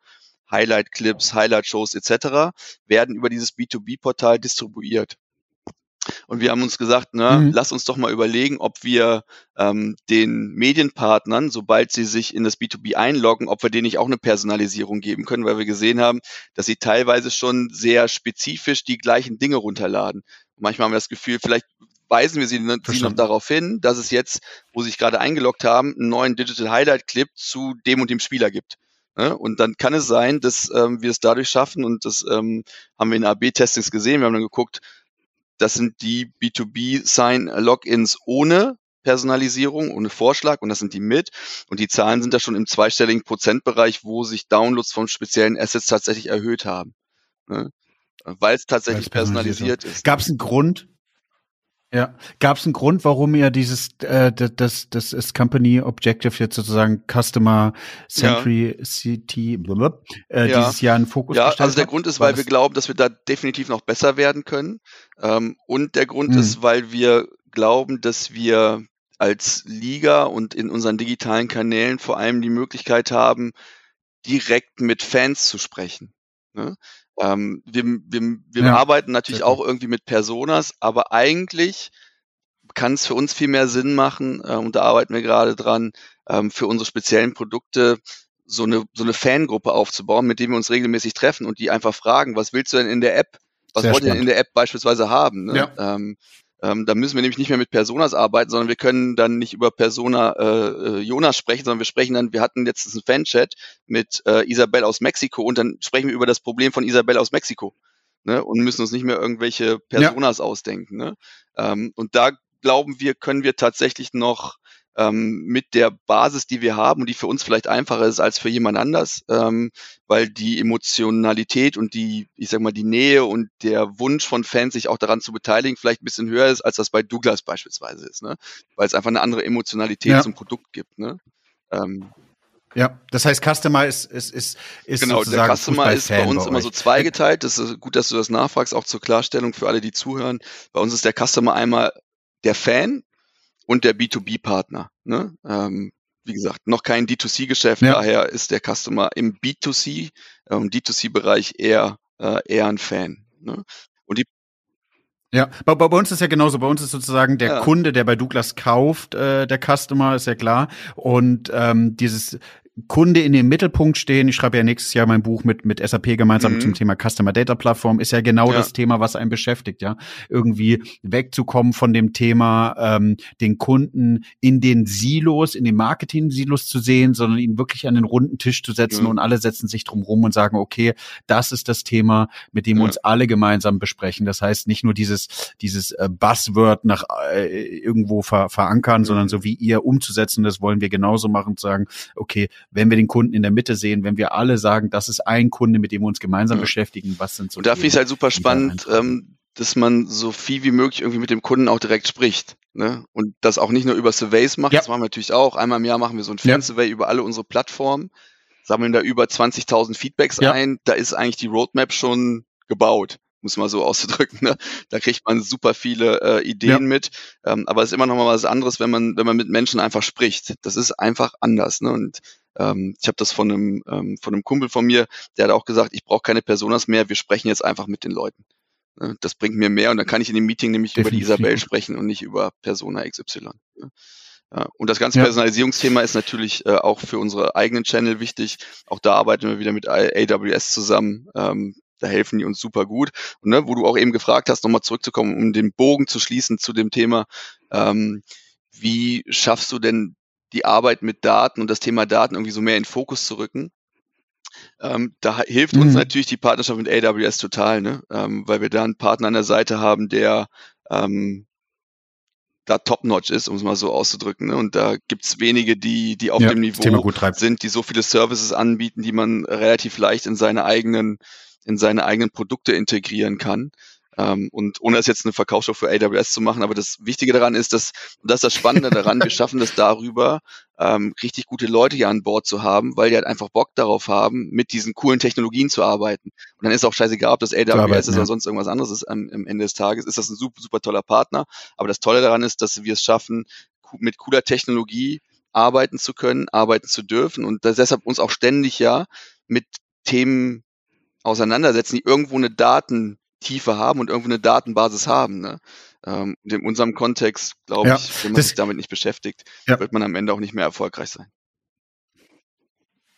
Highlight-Clips, Highlight-Shows etc. werden über dieses B2B-Portal distribuiert. Und wir haben uns gesagt, na, mhm. lass uns doch mal überlegen, ob wir ähm, den Medienpartnern, sobald sie sich in das B2B einloggen, ob wir denen nicht auch eine Personalisierung geben können, weil wir gesehen haben, dass sie teilweise schon sehr spezifisch die gleichen Dinge runterladen. Manchmal haben wir das Gefühl, vielleicht weisen wir sie, sie noch darauf hin, dass es jetzt, wo sie sich gerade eingeloggt haben, einen neuen Digital Highlight Clip zu dem und dem Spieler gibt. Ne? Und dann kann es sein, dass ähm, wir es dadurch schaffen, und das ähm, haben wir in AB-Testings gesehen, wir haben dann geguckt, das sind die B2B-Sign-Logins ohne Personalisierung, ohne Vorschlag und das sind die mit. Und die Zahlen sind da schon im zweistelligen Prozentbereich, wo sich Downloads von speziellen Assets tatsächlich erhöht haben. Ne? Weil es tatsächlich personalisiert ist. Gab es einen Grund, ja. Gab es einen Grund, warum ihr dieses äh, das, das ist Company Objective jetzt sozusagen Customer Centricity ja. äh, ja. dieses Jahr in Fokus Ja, also der Grund ist, weil wir glauben, dass wir da definitiv noch besser werden können. Ähm, und der Grund mhm. ist, weil wir glauben, dass wir als Liga und in unseren digitalen Kanälen vor allem die Möglichkeit haben, direkt mit Fans zu sprechen. Ne? Ähm, wir wir, wir ja. arbeiten natürlich auch irgendwie mit Personas, aber eigentlich kann es für uns viel mehr Sinn machen, äh, und da arbeiten wir gerade dran, ähm, für unsere speziellen Produkte so eine, so eine Fangruppe aufzubauen, mit dem wir uns regelmäßig treffen und die einfach fragen, was willst du denn in der App? Was Sehr wollt ihr denn in der App beispielsweise haben? Ne? Ja. Ähm, ähm, da müssen wir nämlich nicht mehr mit Personas arbeiten, sondern wir können dann nicht über Persona äh, äh, Jonas sprechen, sondern wir sprechen dann, wir hatten letztens einen Fanchat mit äh, Isabel aus Mexiko und dann sprechen wir über das Problem von Isabel aus Mexiko. Ne, und müssen uns nicht mehr irgendwelche Personas ja. ausdenken. Ne? Ähm, und da glauben wir, können wir tatsächlich noch ähm, mit der Basis, die wir haben und die für uns vielleicht einfacher ist als für jemand anders, ähm, weil die Emotionalität und die, ich sag mal, die Nähe und der Wunsch von Fans, sich auch daran zu beteiligen, vielleicht ein bisschen höher ist, als das bei Douglas beispielsweise ist, ne? Weil es einfach eine andere Emotionalität ja. zum Produkt gibt, ne? Ähm, ja, das heißt, Customer ist, ist, ist, ist genau, der Customer ist bei uns bei immer so zweigeteilt. Das ist gut, dass du das nachfragst, auch zur Klarstellung für alle, die zuhören. Bei uns ist der Customer einmal der Fan, und der B2B-Partner. Ne? Ähm, wie gesagt, noch kein D2C-Geschäft, ja. daher ist der Customer im B2C, äh, D2C-Bereich eher, äh, eher ein Fan. Ne? Und die ja, bei, bei uns ist ja genauso. Bei uns ist sozusagen der ja. Kunde, der bei Douglas kauft, äh, der Customer, ist ja klar. Und ähm, dieses Kunde in den Mittelpunkt stehen. Ich schreibe ja nächstes Jahr mein Buch mit, mit SAP gemeinsam mhm. zum Thema Customer Data Plattform. Ist ja genau ja. das Thema, was einen beschäftigt, ja. Irgendwie wegzukommen von dem Thema, ähm, den Kunden in den Silos, in den Marketing-Silos zu sehen, sondern ihn wirklich an den runden Tisch zu setzen mhm. und alle setzen sich drum rum und sagen, okay, das ist das Thema, mit dem ja. wir uns alle gemeinsam besprechen. Das heißt, nicht nur dieses, dieses äh, Buzzword nach äh, irgendwo ver verankern, mhm. sondern so wie ihr umzusetzen, das wollen wir genauso machen und sagen, okay, wenn wir den Kunden in der Mitte sehen, wenn wir alle sagen, das ist ein Kunde, mit dem wir uns gemeinsam ja. beschäftigen, was sind so. Und da finde ich es halt super spannend, ähm, dass man so viel wie möglich irgendwie mit dem Kunden auch direkt spricht. Ne? Und das auch nicht nur über Surveys macht, ja. das machen wir natürlich auch. Einmal im Jahr machen wir so ein Fan-Survey ja. über alle unsere Plattformen, sammeln da über 20.000 Feedbacks ein. Da ist eigentlich die Roadmap schon gebaut muss man so auszudrücken. Ne? Da kriegt man super viele äh, Ideen ja. mit. Ähm, aber es ist immer noch mal was anderes, wenn man, wenn man mit Menschen einfach spricht. Das ist einfach anders. Ne? Und ähm, ich habe das von einem, ähm, von einem Kumpel von mir, der hat auch gesagt, ich brauche keine Personas mehr, wir sprechen jetzt einfach mit den Leuten. Ne? Das bringt mir mehr und dann kann ich in dem Meeting nämlich Definitiv. über die Isabel sprechen und nicht über Persona XY. Ne? Und das ganze ja. Personalisierungsthema ist natürlich äh, auch für unsere eigenen Channel wichtig. Auch da arbeiten wir wieder mit AWS zusammen. Ähm, da helfen die uns super gut. Und ne, wo du auch eben gefragt hast, nochmal zurückzukommen, um den Bogen zu schließen zu dem Thema, ähm, wie schaffst du denn die Arbeit mit Daten und das Thema Daten irgendwie so mehr in Fokus zu rücken? Ähm, da hilft uns mhm. natürlich die Partnerschaft mit AWS total, ne? ähm, weil wir da einen Partner an der Seite haben, der ähm, da top-notch ist, um es mal so auszudrücken. Ne? Und da gibt's wenige, die, die auf ja, dem Niveau sind, die so viele Services anbieten, die man relativ leicht in seine eigenen in seine eigenen Produkte integrieren kann. Ähm, und ohne das jetzt eine Verkaufsschau für AWS zu machen, aber das Wichtige daran ist, dass, und das ist das Spannende daran, wir schaffen das darüber, ähm, richtig gute Leute hier an Bord zu haben, weil die halt einfach Bock darauf haben, mit diesen coolen Technologien zu arbeiten. Und dann ist auch scheißegal, ob das AWS arbeiten, ist oder ja. sonst irgendwas anderes ist am, am Ende des Tages, ist das ein super, super toller Partner. Aber das Tolle daran ist, dass wir es schaffen, mit cooler Technologie arbeiten zu können, arbeiten zu dürfen und deshalb uns auch ständig ja mit Themen auseinandersetzen, die irgendwo eine Datentiefe haben und irgendwo eine Datenbasis haben. Ne? Ähm, in unserem Kontext, glaube ja, ich, wenn man sich damit nicht beschäftigt, ja. wird man am Ende auch nicht mehr erfolgreich sein.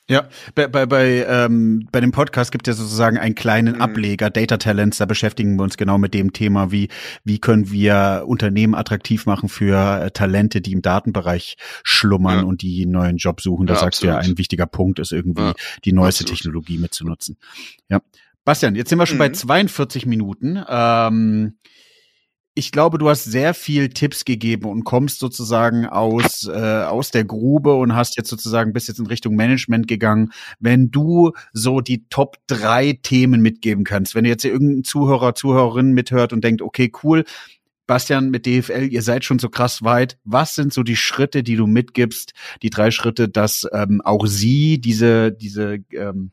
Ja, bei, bei, bei, ähm, bei dem Podcast gibt es ja sozusagen einen kleinen mhm. Ableger, Data Talents, da beschäftigen wir uns genau mit dem Thema, wie, wie können wir Unternehmen attraktiv machen für äh, Talente, die im Datenbereich schlummern ja. und die einen neuen Job suchen. Da ja, sagst du ja, ein wichtiger Punkt ist irgendwie ja, die neueste absolut. Technologie mitzunutzen. Ja. Bastian, jetzt sind wir schon mhm. bei 42 Minuten. Ähm, ich glaube, du hast sehr viel Tipps gegeben und kommst sozusagen aus, äh, aus der Grube und hast jetzt sozusagen bis jetzt in Richtung Management gegangen. Wenn du so die Top drei Themen mitgeben kannst, wenn jetzt irgendein Zuhörer, Zuhörerin mithört und denkt, okay, cool, Bastian mit DFL, ihr seid schon so krass weit. Was sind so die Schritte, die du mitgibst? Die drei Schritte, dass ähm, auch sie diese, diese, ähm,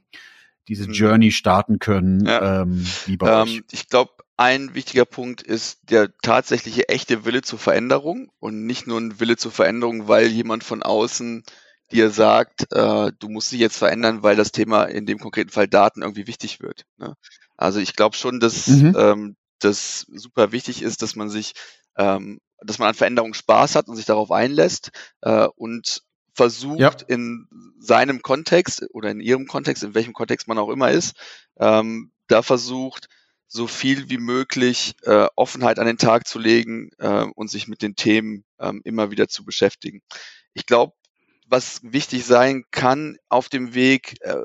diese hm. Journey starten können, ja. ähm, wie bei ähm, euch? Ich glaube, ein wichtiger Punkt ist der tatsächliche echte Wille zur Veränderung und nicht nur ein Wille zur Veränderung, weil jemand von außen dir sagt, äh, du musst dich jetzt verändern, weil das Thema in dem konkreten Fall Daten irgendwie wichtig wird. Ne? Also ich glaube schon, dass mhm. ähm, das super wichtig ist, dass man sich, ähm, dass man an Veränderungen Spaß hat und sich darauf einlässt äh, und versucht ja. in seinem Kontext oder in ihrem Kontext, in welchem Kontext man auch immer ist, ähm, da versucht, so viel wie möglich äh, Offenheit an den Tag zu legen äh, und sich mit den Themen ähm, immer wieder zu beschäftigen. Ich glaube, was wichtig sein kann auf dem Weg äh,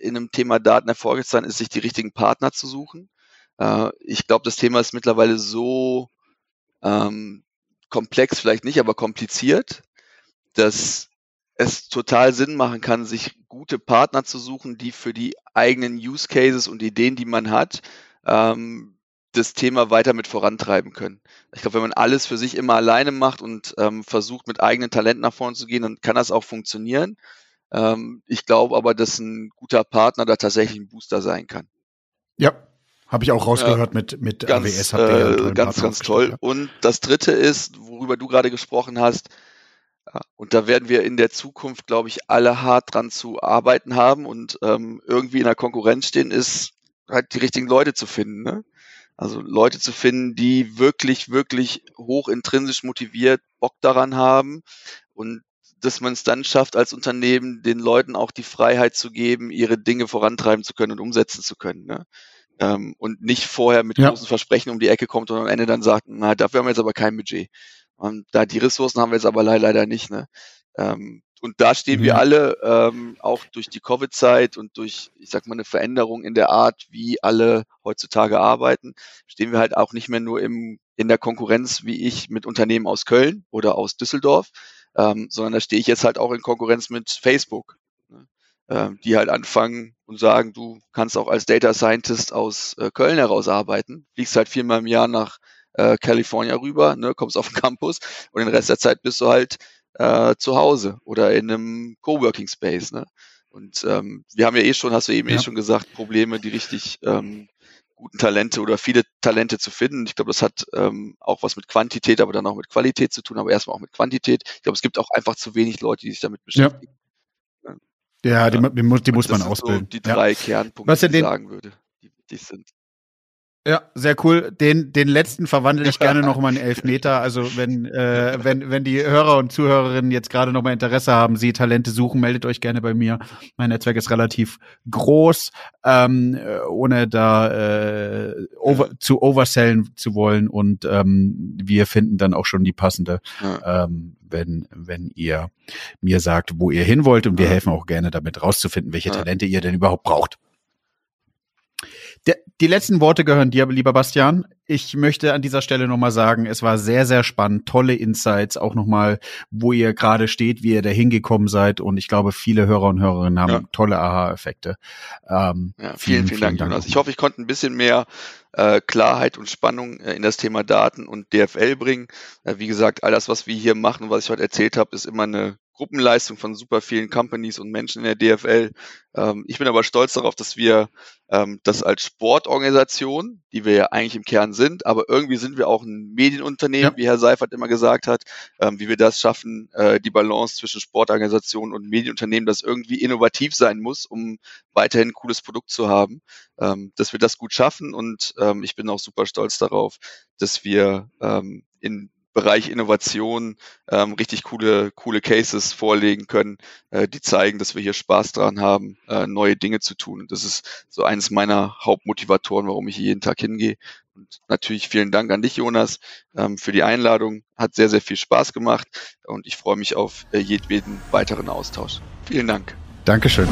in einem Thema Daten erfolgreich sein, ist, sich die richtigen Partner zu suchen. Äh, ich glaube, das Thema ist mittlerweile so ähm, komplex, vielleicht nicht, aber kompliziert, dass es total Sinn machen kann, sich gute Partner zu suchen, die für die eigenen Use Cases und Ideen, die man hat, ähm, das Thema weiter mit vorantreiben können. Ich glaube, wenn man alles für sich immer alleine macht und ähm, versucht, mit eigenen Talenten nach vorne zu gehen, dann kann das auch funktionieren. Ähm, ich glaube aber, dass ein guter Partner da tatsächlich ein Booster sein kann. Ja, habe ich auch rausgehört ja, mit, mit ganz, AWS. Habt ihr ja äh, ganz, ganz toll. Und das Dritte ist, worüber du gerade gesprochen hast, und da werden wir in der Zukunft, glaube ich, alle hart dran zu arbeiten haben und ähm, irgendwie in der Konkurrenz stehen, ist halt die richtigen Leute zu finden. Ne? Also Leute zu finden, die wirklich, wirklich hoch intrinsisch motiviert Bock daran haben und dass man es dann schafft, als Unternehmen den Leuten auch die Freiheit zu geben, ihre Dinge vorantreiben zu können und umsetzen zu können. Ne? Ähm, und nicht vorher mit ja. großen Versprechen um die Ecke kommt und am Ende dann sagt, na, dafür haben wir jetzt aber kein Budget. Und da die Ressourcen haben wir jetzt aber leider nicht. Ne? Ähm, und da stehen mhm. wir alle ähm, auch durch die Covid-Zeit und durch, ich sag mal, eine Veränderung in der Art, wie alle heutzutage arbeiten, stehen wir halt auch nicht mehr nur im, in der Konkurrenz, wie ich, mit Unternehmen aus Köln oder aus Düsseldorf, ähm, sondern da stehe ich jetzt halt auch in Konkurrenz mit Facebook, ne? ähm, die halt anfangen und sagen, du kannst auch als Data Scientist aus äh, Köln heraus arbeiten, fliegst halt viermal im Jahr nach äh, California rüber, ne, kommst auf den Campus und den Rest der Zeit bist du halt äh, zu Hause oder in einem Coworking Space. Ne? Und ähm, wir haben ja eh schon, hast du eben eh ja. eh schon gesagt, Probleme, die richtig ähm, guten Talente oder viele Talente zu finden. Ich glaube, das hat ähm, auch was mit Quantität, aber dann auch mit Qualität zu tun, aber erstmal auch mit Quantität. Ich glaube, es gibt auch einfach zu wenig Leute, die sich damit beschäftigen. Ja, ja die, die, muss, die muss man ausbilden. So die drei ja. Kernpunkte, was die ich sagen würde, die wichtig sind. Ja, sehr cool. Den, den letzten verwandle ich gerne noch mal in Elfmeter. Also wenn, äh, wenn, wenn die Hörer und Zuhörerinnen jetzt gerade noch mal Interesse haben, sie Talente suchen, meldet euch gerne bei mir. Mein Netzwerk ist relativ groß, ähm, ohne da äh, over, zu oversellen zu wollen. Und ähm, wir finden dann auch schon die passende, ähm, wenn, wenn ihr mir sagt, wo ihr hin wollt. Und wir helfen auch gerne damit rauszufinden, welche Talente ihr denn überhaupt braucht. Die letzten Worte gehören dir, lieber Bastian. Ich möchte an dieser Stelle nochmal sagen, es war sehr, sehr spannend, tolle Insights, auch nochmal, wo ihr gerade steht, wie ihr da hingekommen seid. Und ich glaube, viele Hörer und Hörerinnen haben ja. tolle Aha-Effekte. Ähm, ja, vielen, vielen, vielen, Dank, Jonas. Ich hoffe, ich konnte ein bisschen mehr äh, Klarheit und Spannung äh, in das Thema Daten und DFL bringen. Äh, wie gesagt, all das, was wir hier machen und was ich heute erzählt habe, ist immer eine Gruppenleistung von super vielen Companies und Menschen in der DFL. Ähm, ich bin aber stolz darauf, dass wir ähm, das als Sportorganisation, die wir ja eigentlich im Kern sind, aber irgendwie sind wir auch ein Medienunternehmen, ja. wie Herr Seifert immer gesagt hat, ähm, wie wir das schaffen, äh, die Balance zwischen Sportorganisation und Medienunternehmen, das irgendwie innovativ sein muss, um weiterhin ein cooles Produkt zu haben, ähm, dass wir das gut schaffen und ähm, ich bin auch super stolz darauf, dass wir ähm, in Bereich Innovation ähm, richtig coole, coole Cases vorlegen können, äh, die zeigen, dass wir hier Spaß dran haben, äh, neue Dinge zu tun. Das ist so eines meiner Hauptmotivatoren, warum ich hier jeden Tag hingehe. Und natürlich vielen Dank an dich, Jonas, ähm, für die Einladung. Hat sehr, sehr viel Spaß gemacht und ich freue mich auf äh, jedweden weiteren Austausch. Vielen Dank. Dankeschön.